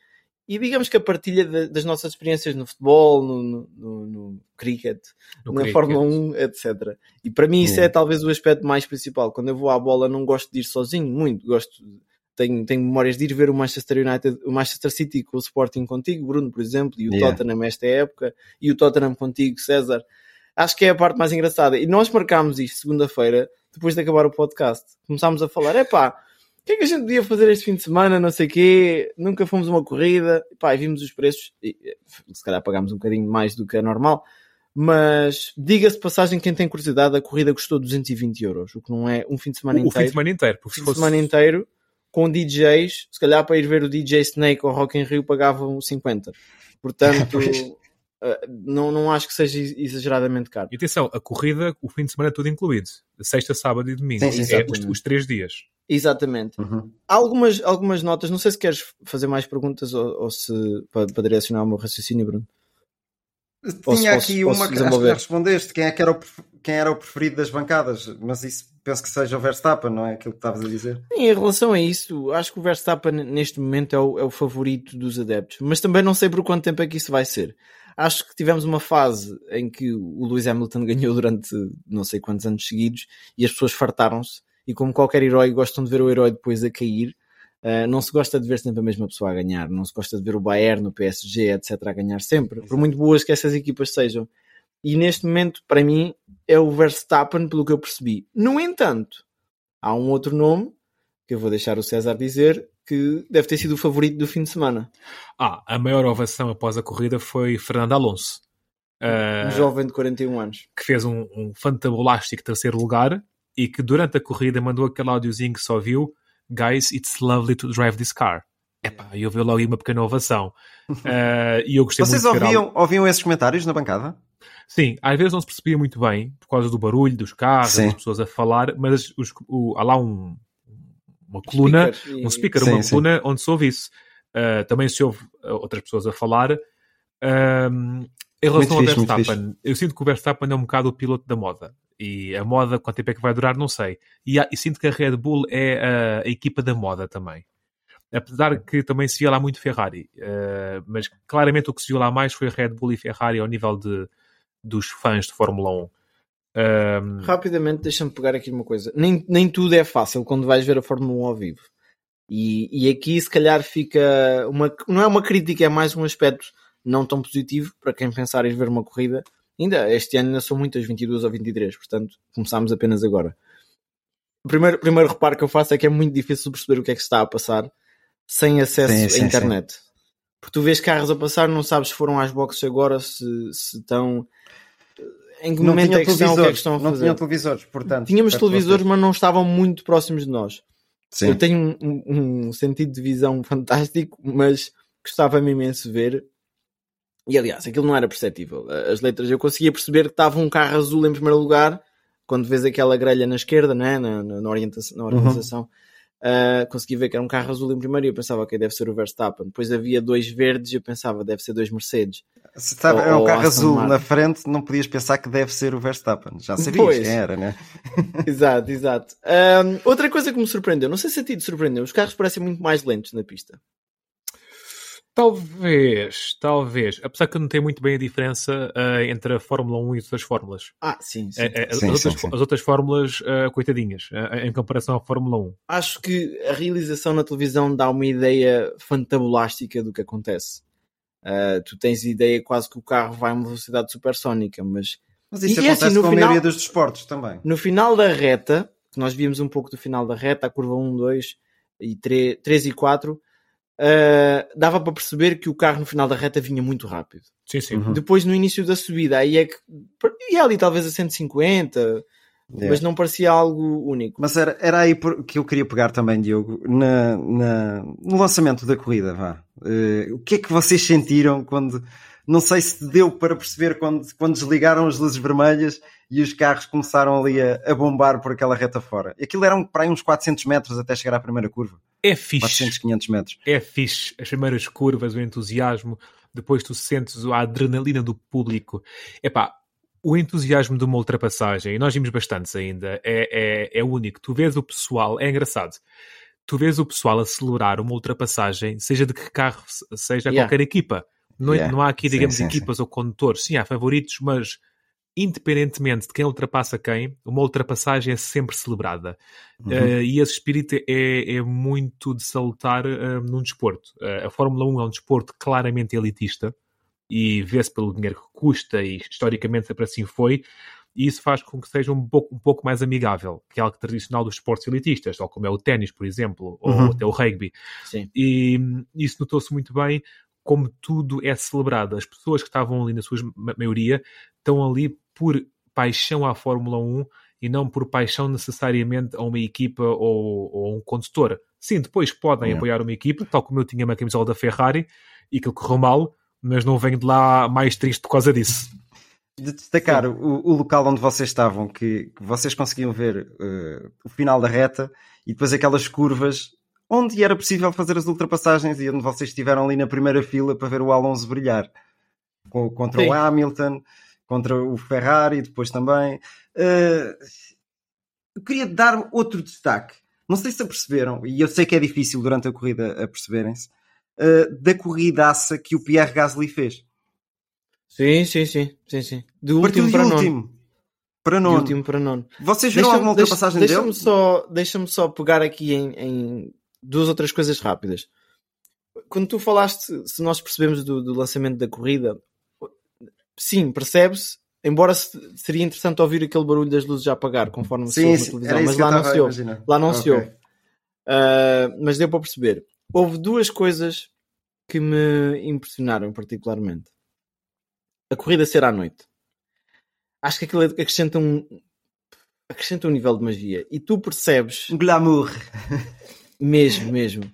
e digamos que a partilha de, das nossas experiências no futebol, no, no, no cricket, no na cricket. Fórmula 1, etc. E para mim isso é talvez o aspecto mais principal. Quando eu vou à bola não gosto de ir sozinho, muito. Gosto, tenho, tenho memórias de ir ver o Manchester United, o Manchester City com o Sporting contigo, Bruno, por exemplo, e o yeah. Tottenham esta época, e o Tottenham contigo, César. Acho que é a parte mais engraçada. E nós marcámos isto segunda-feira, depois de acabar o podcast. Começámos a falar, é pá, que é que a gente podia fazer este fim de semana, não sei o quê, nunca fomos uma corrida, pá, e vimos os preços, e, se calhar pagámos um bocadinho mais do que é normal, mas diga-se passagem, quem tem curiosidade, a corrida custou 220 euros, o que não é um fim de semana o, inteiro. O fim de semana inteiro, porque fim fosse... de semana inteiro, com DJs, se calhar para ir ver o DJ Snake ou Rock in Rio pagavam 50. Portanto, *laughs* eh, não, não acho que seja exageradamente caro. E atenção, a corrida, o fim de semana é tudo incluído. Sexta, sábado e domingo. Sim, sim, é os, os, três dias. Exatamente. Uhum. Há algumas, algumas notas, não sei se queres fazer mais perguntas ou, ou se para, para direcionar o meu raciocínio, Bruno. Tinha aqui posso, uma que acho que já respondeste, quem, é que era o, quem era o preferido das bancadas, mas isso penso que seja o Verstappen, não é aquilo que estavas a dizer? Em relação a isso, acho que o Verstappen neste momento é o, é o favorito dos adeptos, mas também não sei por quanto tempo é que isso vai ser. Acho que tivemos uma fase em que o Lewis Hamilton *laughs* ganhou durante não sei quantos anos seguidos e as pessoas fartaram-se e como qualquer herói gostam de ver o herói depois a cair. Uh, não se gosta de ver sempre a mesma pessoa a ganhar, não se gosta de ver o Bayern, o PSG, etc. a ganhar sempre, por muito boas que essas equipas sejam. E neste momento, para mim, é o Verstappen, pelo que eu percebi. No entanto, há um outro nome que eu vou deixar o César dizer que deve ter sido o favorito do fim de semana. Ah, a maior ovação após a corrida foi Fernando Alonso. Uh, um jovem de 41 anos. Que fez um, um fantabulástico terceiro lugar e que durante a corrida mandou aquele áudiozinho que só viu Guys, it's lovely to drive this car. Epá, e eu vi logo aí uma pequena ovação. Uh, *laughs* e eu gostei Vocês muito ouviam, ouviam esses comentários na bancada? Sim, às vezes não se percebia muito bem por causa do barulho dos carros, sim. das pessoas a falar, mas os, o, há lá um, uma coluna, e... um speaker, sim, uma sim. coluna onde se ouve isso. Uh, também se ouve outras pessoas a falar. Uh, em relação muito ao fixe, Verstappen, eu sinto que o Verstappen é um bocado o piloto da moda. E a moda, quanto tempo é que vai durar, não sei. E, há, e sinto que a Red Bull é a, a, equipa da moda também. Apesar que também se via lá muito Ferrari. Uh, mas claramente o que se viu lá mais foi Red Bull e Ferrari ao nível de, dos fãs de Fórmula 1. Um... Rapidamente, deixa-me pegar aqui uma coisa. Nem, nem tudo é fácil quando vais ver a Fórmula 1 ao vivo. E, e aqui, se calhar, fica. Uma, não é uma crítica, é mais um aspecto não tão positivo para quem pensar em ver uma corrida Ainda este ano ainda são muitas, 22 ou 23, portanto começámos apenas agora. O primeiro, primeiro reparo que eu faço é que é muito difícil perceber o que é que está a passar sem acesso sim, sim, à internet. Sim. Porque tu vês carros a passar, não sabes se foram às boxes agora, se, se estão. Em que não momento é que estão, o que é que estão a fazer? Não tinham televisores, portanto. Tínhamos televisores, mas não estavam muito próximos de nós. Sim. Eu tenho um, um, sentido de visão *laughs* fantástico, mas gostava-me imenso ver e aliás, aquilo não era perceptível. As letras, eu conseguia perceber que estava um carro azul em primeiro lugar, quando vês aquela grelha na esquerda, né? na, na, na, orientação, na organização. Uhum. Uh, consegui ver que era um carro azul em primeiro e eu pensava que deve ser o Verstappen. Depois havia dois verdes e eu pensava deve ser dois Mercedes. Se estava, é um carro azul Martin. na frente, não podias pensar que deve ser o Verstappen. Já sabias pois. quem era, né? *laughs* exato, exato. Um, outra coisa que me surpreendeu, não sei se a ti te surpreendeu, os carros parecem muito mais lentos na pista. Talvez, talvez. Apesar que não tem muito bem a diferença uh, entre a Fórmula 1 e outras fórmulas. Ah, sim, sim. Uh, sim, as, sim, outras, sim. as, outras, fórmulas, uh, coitadinhas, em comparação à Fórmula 1. Acho que a realização na televisão dá uma ideia fantabulástica do que acontece. tu tens ideia quase que o carro vai a uma velocidade supersónica, mas... Mas isso e, acontece assim, no com final, a maioria dos desportos também. No final da reta, que nós vimos um pouco do final da reta, a curva 1, 2 e 3, 3 e 4 uh, dava para perceber que o carro no final da reta vinha muito rápido. Sim, sim. Uhum. Depois, no início da subida, aí é que ia ali talvez a 150, yeah. mas não parecia algo único. Mas era, era aí que eu queria pegar também, Diogo, na, na no lançamento da corrida. Vá. Uh, o que é que vocês sentiram quando. Não sei se deu para perceber quando, quando desligaram as luzes vermelhas e os carros começaram ali a, a bombar por aquela reta fora. Aquilo eram para aí uns 400 metros até chegar à primeira curva. É fixe. 400, 500 metros. É fixe. As primeiras curvas, o entusiasmo, depois tu sentes a adrenalina do público. Epá, o entusiasmo de uma ultrapassagem, e nós vimos bastantes ainda, é, é, é único. Tu vês o pessoal, é engraçado. Tu vês o pessoal acelerar uma ultrapassagem, seja de que carro, seja yeah. qualquer equipa. Não, yeah. não há aqui, digamos, sim, sim, equipas sim. ou condutores. Sim, há favoritos, mas independentemente de quem ultrapassa quem, uma ultrapassagem é sempre celebrada. Uhum. Uh, e esse espírito é, é muito de salutar uh, num desporto. Uh, a Fórmula 1 é um desporto claramente elitista e vê-se pelo dinheiro que custa e historicamente sempre assim foi. E isso faz com que seja um pouco, um pouco mais amigável que algo tradicional dos esportes elitistas, tal como é o ténis, por exemplo, ou uhum. até o rugby. Sim. E isso notou-se muito bem como tudo é celebrado. As pessoas que estavam ali, na sua maioria, estão ali por paixão à Fórmula 1 e não por paixão necessariamente a uma equipa ou, ou a um condutor. Sim, depois podem yeah. apoiar uma equipa, tal como eu tinha uma camisola da Ferrari e que correu mal, mas não venho de lá mais triste por causa disso. De destacar o, o, local onde vocês estavam, que, que vocês conseguiam ver uh, o final da reta e depois aquelas curvas onde era possível fazer as ultrapassagens e onde vocês estiveram ali na primeira fila para ver o Alonso brilhar contra Sim. o Hamilton contra o Ferrari depois também. Uh, eu queria dar outro destaque. Não sei se aperceberam, e eu sei que é difícil durante a corrida a perceberem-se, uh, da corridaça que o Pierre Gasly fez. Sim, sim, sim, sim, sim. Do último para último. nono. Para nono. De último para nono. Vocês viram alguma ultrapassagem deixa, dele? Deixa-me só, deixa só pegar aqui em, em, duas outras coisas rápidas. Quando tu falaste, se nós percebemos do, do lançamento da corrida, sim, percebe-se, embora seria interessante ouvir aquele barulho das luzes a apagar, conforme se ouve na televisão, mas lá não se ouve. Lá não okay. se ouve. Uh, mas deu para perceber. Houve duas coisas que me impressionaram particularmente. A corrida ser à noite. Acho que aquilo acrescenta um, acrescenta um nível de magia. E tu percebes. Glamour. *laughs* Mesmo, mesmo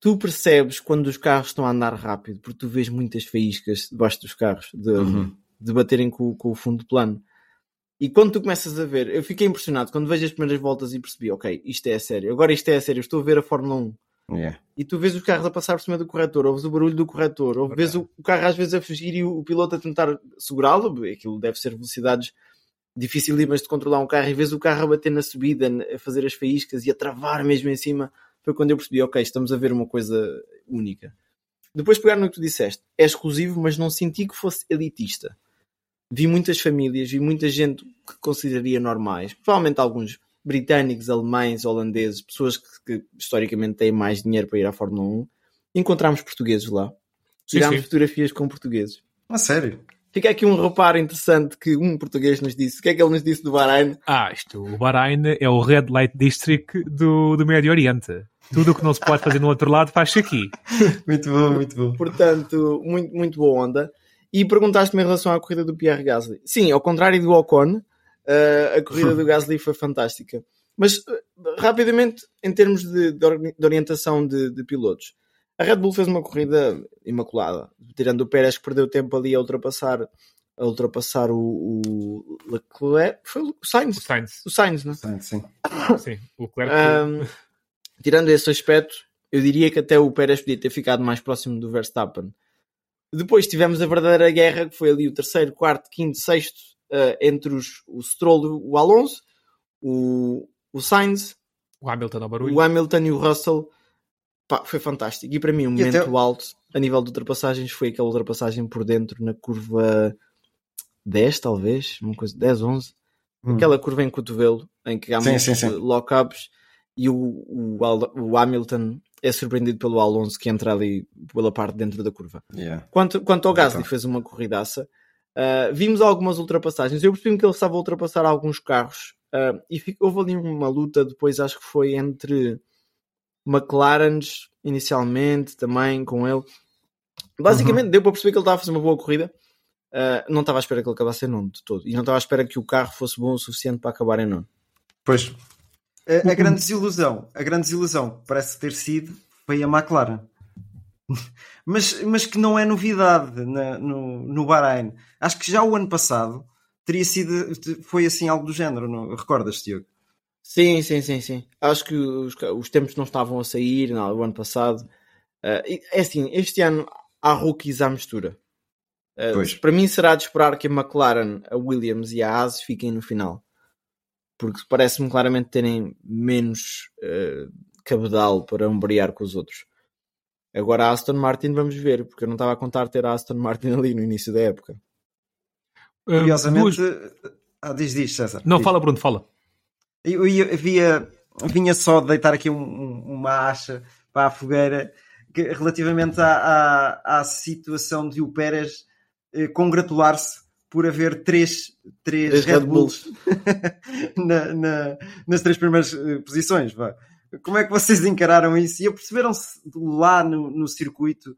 tu percebes quando os carros estão a andar rápido, porque tu vês muitas faíscas debaixo dos carros de, uhum. de baterem com, com, o fundo plano. E quando tu começas a ver, eu fiquei impressionado quando vejo as primeiras voltas e percebi, ok, isto é a sério, agora isto é a sério, estou a ver a Fórmula 1. Yeah. E tu vês os carros a passar por cima do corretor, ouves o barulho do corretor, ou vês o, o, carro às vezes a fugir e o, o piloto a tentar segurá-lo, aquilo deve ser velocidades dificílimas de controlar um carro, e vês o carro a bater na subida, a fazer as faíscas e a travar mesmo em cima foi quando eu percebi, ok, estamos a ver uma coisa única. Depois pegar no que tu disseste, é exclusivo, mas não senti que fosse elitista. Vi muitas famílias, vi muita gente que consideraria normais, provavelmente alguns britânicos, alemães, holandeses, pessoas que, que historicamente têm mais dinheiro para ir à Fórmula 1. Encontramos portugueses lá. Tirámos fotografias com portugueses. A sério? Fica aqui um reparo interessante que um português nos disse. O que é que ele nos disse do Bahrein? Ah, isto, o Bahrein é o Red Light District do, do Médio Oriente. Tudo o que não se pode fazer no outro lado faz-se aqui. *laughs* muito bom, muito bom. Portanto, muito, muito boa onda. E perguntaste-me em relação à corrida do Pierre Gasly. Sim, ao contrário do Ocon, uh, a corrida do *laughs* Gasly foi fantástica. Mas, uh, rapidamente, em termos de, de, de orientação de, de pilotos, a Red Bull fez uma corrida imaculada, tirando o Pérez que perdeu tempo ali a ultrapassar a ultrapassar o, o Leclerc, foi o Sainz. O Sainz. O Sainz, não? Sainz, sim. sim, o Leclerc. Um, *laughs* tirando esse aspecto, eu diria que até o Pérez podia ter ficado mais próximo do Verstappen. Depois tivemos a verdadeira guerra, que foi ali o terceiro, quarto, quinto, sexto, uh, entre os, o Stroll e o Alonso, o, o Sainz, o Hamilton, barulho. o Hamilton e o Russell Pá, foi fantástico. E para mim, um momento até... alto a nível de ultrapassagens foi aquela ultrapassagem por dentro na curva 10, talvez, uma coisa, 10, 11. Hum. Aquela curva em cotovelo em que há muitos lock-ups e o, o, o, Hamilton é surpreendido pelo Alonso que entra ali pela parte dentro da curva. Yeah. Quanto, quanto ao Gasly, fez uma corridaça. Uh, vimos algumas ultrapassagens. Eu percebi que ele estava a ultrapassar alguns carros uh, e houve ali uma luta depois, acho que foi entre McLarens inicialmente também com ele. Basicamente uhum. deu para perceber que ele estava a fazer uma boa corrida. Uh, não estava à espera que ele acabasse em nono de todo. E não estava à espera que o carro fosse bom o suficiente para acabar em nono. Pois. A, a grande desilusão, a grande desilusão parece ter sido foi a McLaren. *laughs* mas, mas que não é novidade na, no, no Bahrein. Acho que já o ano passado teria sido, foi assim algo do género, não? recordas, Tiago? Sim, sim, sim, sim. Acho que os, os tempos não estavam a sair não, o ano passado. Uh, é assim, este ano há rookies à mistura. Uh, para mim será de esperar que a McLaren, a Williams e a Haas fiquem no final. Porque parece-me claramente terem menos uh, cabedal para umbrear com os outros. Agora a Aston Martin vamos ver, porque eu não estava a contar ter a Aston Martin *laughs* ali no início da época. Curiosamente, duas... ah, diz, diz, César. Não, diz. fala, Bruno, fala. Eu, eu via, vinha só deitar aqui um, um, uma acha para a fogueira que, relativamente à, à, à, situação de o Pérez eh, congratular-se por haver três, três, três Red Bulls, Bulls. *laughs* na, na, nas três primeiras eh, posições. Vá. Como é que vocês encararam isso? E perceberam-se lá no, no circuito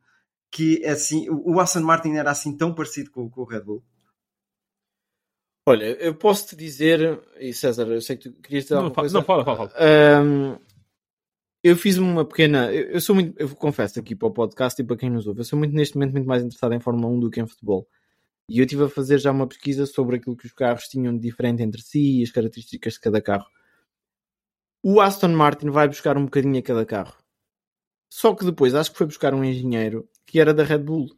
que assim, o Aston Martin era assim tão parecido com, com o Red Bull? Olha, eu posso te dizer, e César, eu sei que tu querias dizer alguma coisa. Não, fala, fala. fala. Um, eu fiz uma pequena. Eu, eu, sou muito. Eu confesso aqui para o podcast e para quem nos ouve, eu sou muito neste momento muito mais interessado em Fórmula 1 do que em futebol. E eu estive a fazer já uma pesquisa sobre aquilo que os carros tinham de diferente entre si e as características de cada carro. O Aston Martin vai buscar um bocadinho a cada carro. Só que depois acho que foi buscar um engenheiro que era da Red Bull.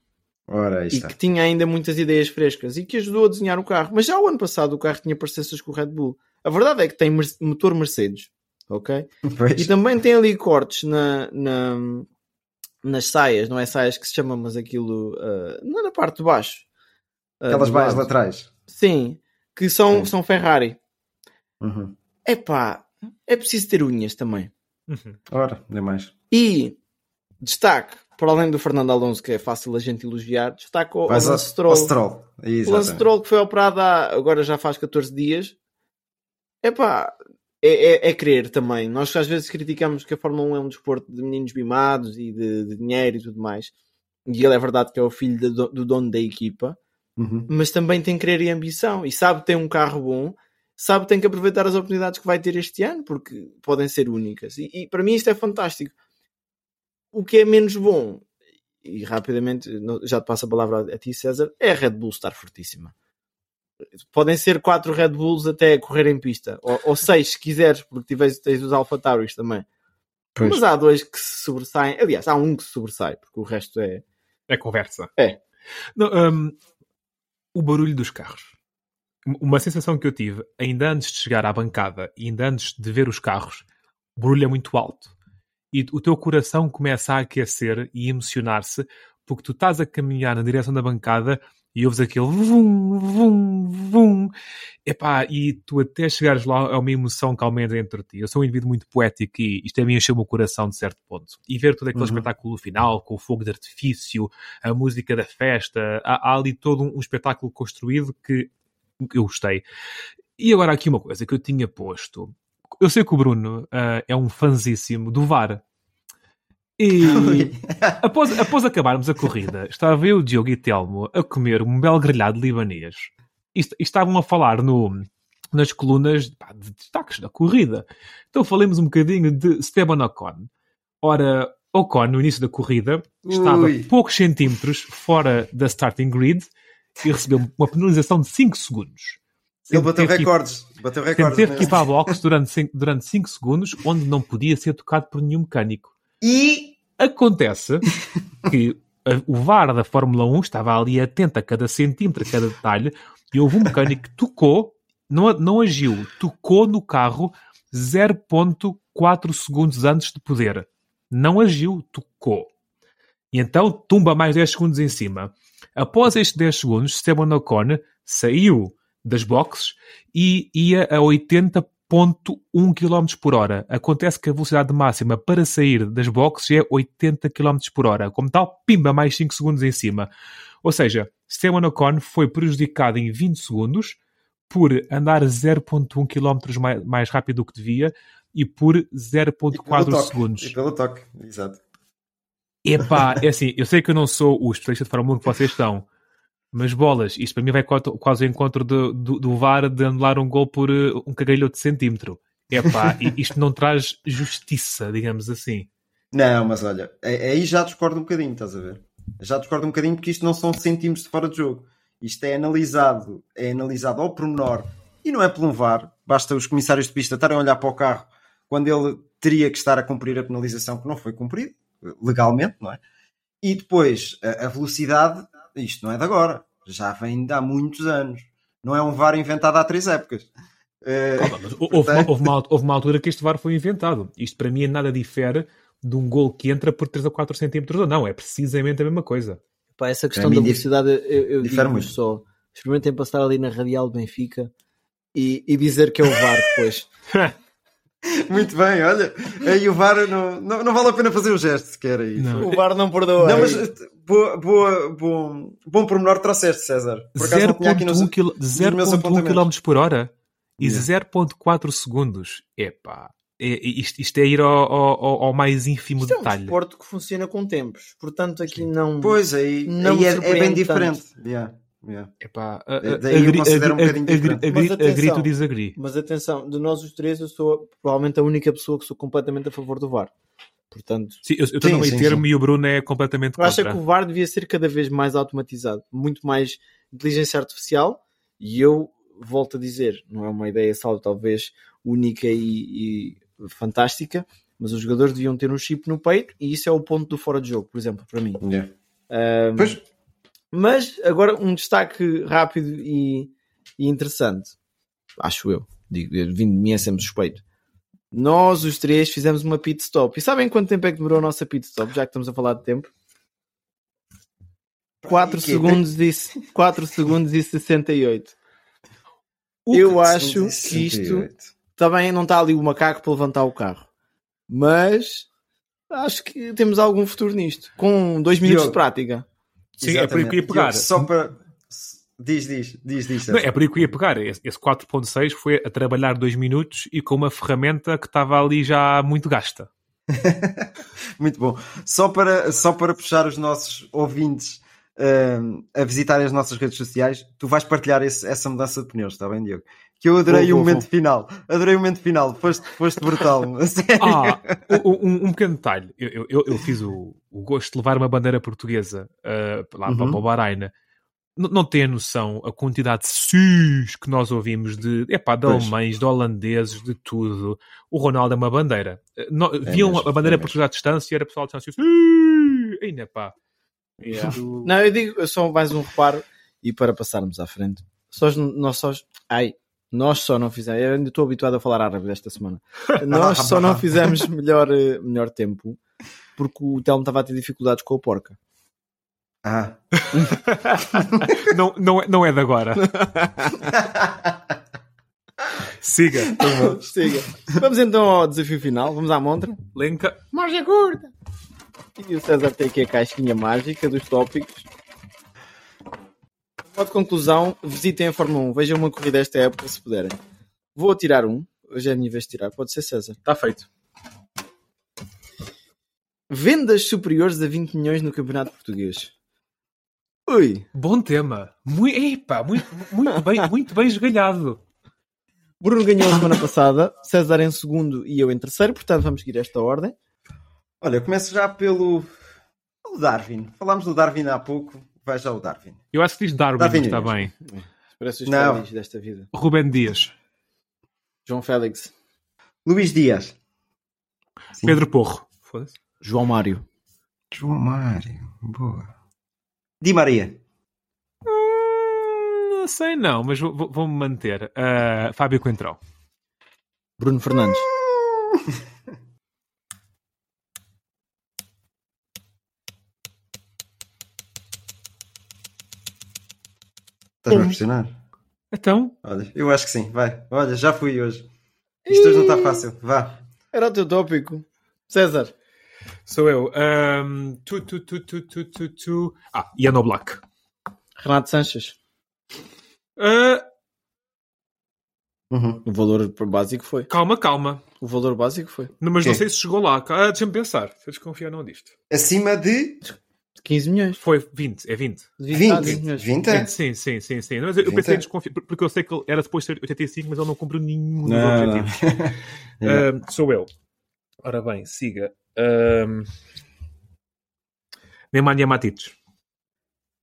Ora, e que tinha ainda muitas ideias frescas e que ajudou a desenhar o carro. Mas já o ano passado o carro tinha parecenças com o Red Bull. A verdade é que tem motor Mercedes, ok? *laughs* Pois. E também tem ali cortes na, na, nas saias, não é saias que se chama, mas aquilo uh, não é na parte de baixo. Uh, Aquelas baias laterais. Sim, que são, são Ferrari. Uhum. Epá, é preciso ter unhas também. Uhum. Ora, nem mais. E destaque, para além do Fernando Alonso, que é fácil a gente elogiar, destaque o Lance Stroll. Stroll. O Lance Stroll que foi operado há, agora já faz 14 dias. Epá, é, é, é querer também. Nós às vezes criticamos que a Fórmula 1 é um desporto de meninos mimados e de, de dinheiro e tudo mais. E ele é verdade que é o filho do, do dono da equipa. Uhum. Mas também tem querer e ambição. E sabe ter um carro bom sabe que tem que aproveitar as oportunidades que vai ter este ano, porque podem ser únicas. E, e, para mim isto é fantástico. O que é menos bom, e rapidamente já te passo a palavra a ti, César, é a Red Bull estar fortíssima. Podem ser quatro Red Bulls até correr em pista, ou, ou seis se quiseres, porque tens, tens os Alpha Tauris também. Pois. Mas há dois que se sobressaem. Aliás, há um que se sobressai, porque o resto é. É conversa. É. Não, um, o barulho dos carros uma sensação que eu tive, ainda antes de chegar à bancada e ainda antes de ver os carros, o barulho é muito alto. E o teu coração começa a aquecer e emocionar-se porque tu estás a caminhar na direção da bancada e ouves aquele vum, vum, vum. Epá, e tu até chegares lá é uma emoção que aumenta entre ti. Eu sou um indivíduo muito poético e isto a mim encheu o meu coração de certo ponto. E ver todo aquele uhum. espetáculo final, com o fogo de artifício, a música da festa, há, há ali todo um, um espetáculo construído que eu gostei. E agora aqui uma coisa que eu tinha posto. Eu sei que o Bruno uh, é um fanzíssimo do VAR. E *laughs* após, após acabarmos a corrida, estava eu, Diogo e Telmo a comer um belo grelhado libanês. E, e estavam a falar no, nas colunas pá, de destaques da corrida. Então falemos um bocadinho de Esteban Ocon. Ora, Ocon, no início da corrida, estava Ui. poucos centímetros fora da starting grid e recebeu uma penalização de 5 segundos. Ele bateu recordes. Bateu recordes. Teve que ir para a box durante 5 durante cinco segundos, onde não podia ser tocado por nenhum mecânico. E acontece *laughs* que o VAR da Fórmula 1 estava ali atento a cada centímetro, a cada detalhe, e houve um mecânico que tocou, não, não agiu, tocou no carro 0.4 segundos antes de poder. Não agiu, tocou. E então tumba mais 10 segundos em cima. Após estes 10 segundos, Esteban Ocon saiu das boxes e ia a 80.1 km por hora. Acontece que a velocidade máxima para sair das boxes é 80 km por hora. Como tal, pimba, mais 5 segundos em cima. Ou seja, Esteban Ocon foi prejudicado em 20 segundos por andar 0.1 km mais, mais rápido do que devia e por E pelo 0.4 toque, segundos. E pelo toque, exato. Epá, é assim, eu sei que eu não sou o especialista de Fórmula 1 que vocês estão, mas bolas, isto para mim vai quase ao encontro do, do, do VAR de anular um gol por eh, um cagalho de centímetro. Epá, *laughs* isto não traz justiça, digamos assim. Não, mas olha, aí já discordo um bocadinho, estás a ver? Já discordo um bocadinho porque isto não são centímetros de fora de jogo. Isto é analisado, é analisado ao pormenor e não é pelo um VAR. Basta os comissários de pista estarem a olhar para o carro quando ele teria que estar a cumprir a penalização que não foi cumprida, legalmente, não é? E depois, a velocidade, isto não é de agora, já vem de há muitos anos. Não é um VAR inventado há três épocas. Eh, Ah, mas houve, uma, houve, uma, houve uma altura que este VAR foi inventado. Isto para mim nada difere de um gol que entra por 3 ou 4 centímetros ou não. É precisamente a mesma coisa. Pá, essa questão da velocidade, eu, eu digo muito. só. Experimentem passar ali na Radial de Benfica e, e dizer que é o VAR depois. *laughs* *laughs* Muito bem, olha, aí o VAR não, não, não vale a pena fazer o gesto sequer aí. Não. o VAR não perdoa. Não, mas eh, boa, boa, bom, bom pormenor trouxeste, César. Por acaso não tinha aqui nos, 0.1 quil- nos meus 0.1 apontamentos. km por hora e Yeah. 0.4 segundos. Epá, é, isto, isto é ir ao, ao, ao mais ínfimo Isto é um detalhe. desporto que funciona com tempos. Portanto, aqui não. Pois, aí, Não aí é, é bem diferente. Yeah, yeah. Epá, a- a- daí eu agri- considero um agri- bocadinho agri- agri- Mas atenção. Mas de nós os três, eu sou provavelmente a única pessoa que sou completamente a favor do VAR. Portanto, Sim, eu eu estou no meio termo e o Bruno é completamente eu acho é contra. que o VAR devia ser cada vez mais automatizado, muito mais inteligência artificial. E eu volto a dizer, não é uma ideia salvo talvez única e, e fantástica, mas os jogadores deviam ter um chip no peito e isso é o ponto do fora de jogo, por exemplo, para mim. Yeah. Ahm, Pois, Mas agora um destaque rápido e, e interessante, acho eu, digo, vindo de mim é sempre suspeito. Nós, os três, fizemos uma pit stop. E sabem quanto tempo é que demorou a nossa pit stop? Já que estamos a falar de tempo? 4 e quê? segundos, e, 4 segundos e 68. O Eu acho que isto também não está ali o macaco para levantar o carro. Mas acho que temos algum futuro nisto. Com 2 minutos Diogo. de prática. Sim, é por aí que eu ia pegar. Só para. Diz, diz, diz, diz. Não, é por aí que eu ia pegar. Esse, esse 4.6 foi a trabalhar dois minutos e com uma ferramenta que estava ali já muito gasta. *laughs* Muito bom. Só para, só para puxar os nossos ouvintes hum, a visitarem as nossas redes sociais, tu vais partilhar esse- essa mudança de pneus, está bem, Diogo? Que eu adorei Vou, o vou, momento vou. final. Adorei o momento final. Foste, foste brutal. *laughs* Ah, um, um- pequeno detalhe. Eu, eu- eu, fiz o, o gosto de levar uma bandeira portuguesa ah, lá para, Uhum. para o Bahrein. N- Não tem a noção a quantidade de sis que nós ouvimos de, epá, de Pois. alemães, de holandeses, de tudo. O Ronaldo é uma bandeira. Eh, no- viam mesmo, a bandeira é portuguesa à distância e era pessoal à distância. Ainda pá. Isto- *laughs* Não, eu digo é só mais um reparo e para passarmos à frente. Só, os- nós só. Ai, nós só não fizemos. Eu ainda estou habituado a falar árabe esta semana. Nós só não *laughs* fizemos melhor, eh, melhor tempo porque o Telmo estava a ter dificuldades com a porca. Ah, *laughs* não, não, é, não é de agora. *laughs* Siga. Siga. Vamos então ao desafio final. Vamos à montra. Lenca. Margem curta. E o César tem aqui a caixinha mágica dos tópicos. Modo de conclusão, visitem a Fórmula 1. Vejam uma corrida esta época se puderem. Vou tirar um. Hoje é a minha vez de tirar. Pode ser César. Está feito. Vendas superiores a 20 milhões no Campeonato Português. Ui. Bom tema. Muito, epa, muito, muito, bem, muito bem esgalhado. Bruno ganhou a semana passada. César em segundo e eu em terceiro. Portanto, vamos seguir esta ordem. olha, começo já pelo, pelo Darwin. Falámos do Darwin há pouco. Vai já o Darwin. Eu acho que diz Darwin, Darwin está bem. Parece os Não. Desta vida. Ruben Dias. João Félix. Luís Dias. Sim. Pedro Porro. Foda-se. João Mário. João Mário. Boa. Di Maria. Hum, não sei não, mas vou- vou- vou-me manter. Ah, Fábio Coentrão. Bruno Fernandes. Estás-me a pressionar? Então, Olha, eu acho que sim. Vai. Olha, já fui hoje. Isto hoje não está fácil. Vá. Era o teu tópico. César. sou eu. Ahm, tu, tu, tu, tu, tu, tu, tu. Ah, Ian Black. Renato Sanches. Ah, Uhum. O valor básico foi. Calma, calma. O valor básico foi. Não, mas não Quê? sei se chegou lá. Ah, Deixa-me pensar. Se eu desconfiar não disto. Acima de 15 milhões. Foi 20, é 20. 20. Ah, 20 milhões. 20? é? Sim, sim, sim, sim. Mas eu, eu 20 pensei em desconfiar, porque eu sei que ele era depois de ser 85, mas ele não cumpriu nenhum dos Não, não. objetivos. *laughs* Ah, sou eu. Ora bem, siga. Um... Nemanja Matites.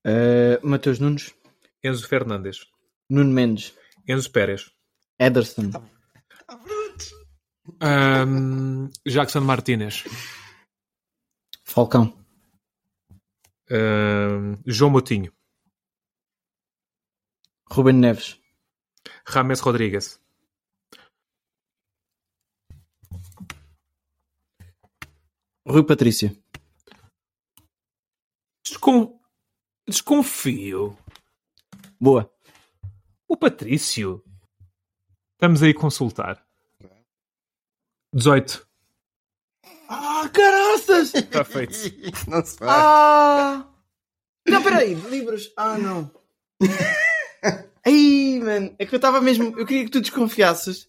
Uh, Mateus Nunes. Enzo Fernandes. Nuno Mendes. Enzo Pérez. Ederson. Um... Jackson Martínez. Falcão. Um... João Moutinho. Ruben Neves. James Rodrigues. Rui Patrício. Descon... Desconfio. Boa. O Patrício. Estamos aí a consultar. 18. Ah, caraças! Está feito. *laughs* Não se faz. Ah! Não, peraí, livros. Ah, não. Aí, mano, é que eu estava mesmo. Eu queria que tu desconfiasses.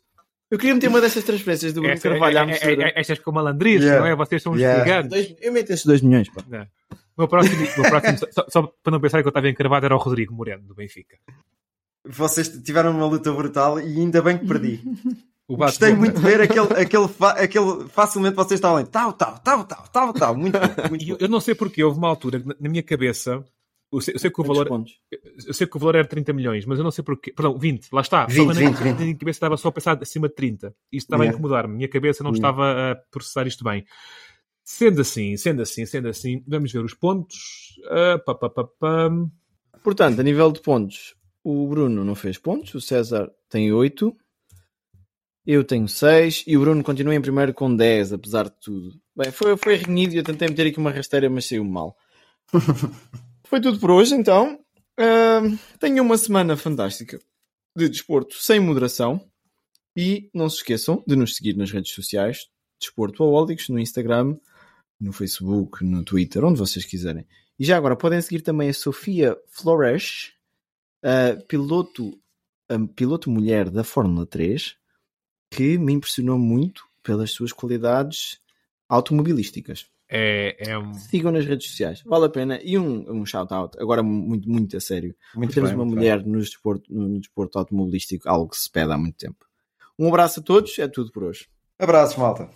Eu queria meter uma dessas transferências do Bruno Esta, Carvalho à é, é, mistura. é, estas com malandrices, Yeah. não é? Vocês são os Yeah. gigantes. Dois- eu meto esses 2 milhões, pá. Não. O meu próximo, o meu próximo só, só para não pensar que eu estava encravado, era o Rodrigo Moreno, do Benfica. Vocês tiveram uma luta brutal e ainda bem que perdi. O Gostei muito de ver aquele, aquele, fa- aquele facilmente vocês estavam ali, tal, tal, tal, tal, tal, tal, muito bom, *laughs* muito E Eu, bom. eu não sei porque, houve uma altura que na, minha cabeça, eu sei, eu sei que o valor, pontos? eu sei que o valor era 30 milhões, mas eu não sei porquê. Perdão, 20, lá está. 20, Só na, 20, 20. na minha cabeça estava só a pensar acima de 30. Isto estava Yeah. a incomodar-me. Minha cabeça não Yeah. estava a processar isto bem. Sendo assim, sendo assim, sendo assim, vamos ver os pontos. Ah, pá, pá, pá, pá. Portanto, a nível de pontos, o Bruno não fez pontos, o César tem 8, eu tenho 6 e o Bruno continua em primeiro com 10, apesar de tudo. Bem, foi, foi renhido e eu tentei meter aqui uma rasteira, mas saiu mal. *laughs* foi tudo por hoje, então. Ahm, tenham uma semana fantástica de desporto sem moderação e não se esqueçam de nos seguir nas redes sociais Desporto Aólicos, no Instagram, no Facebook, no Twitter, onde vocês quiserem. E já agora podem seguir também a Sofia Flores, a piloto, a piloto mulher da Fórmula 3, que me impressionou muito pelas suas qualidades automobilísticas. É, é um. Sigam nas redes sociais, vale a pena. E um, um shout-out, agora muito, muito a sério. Muito Temos bem, uma mulher no desporto, no desporto automobilístico, algo que se pede há muito tempo. Um abraço a todos, é tudo por hoje. bem. Abraços, malta.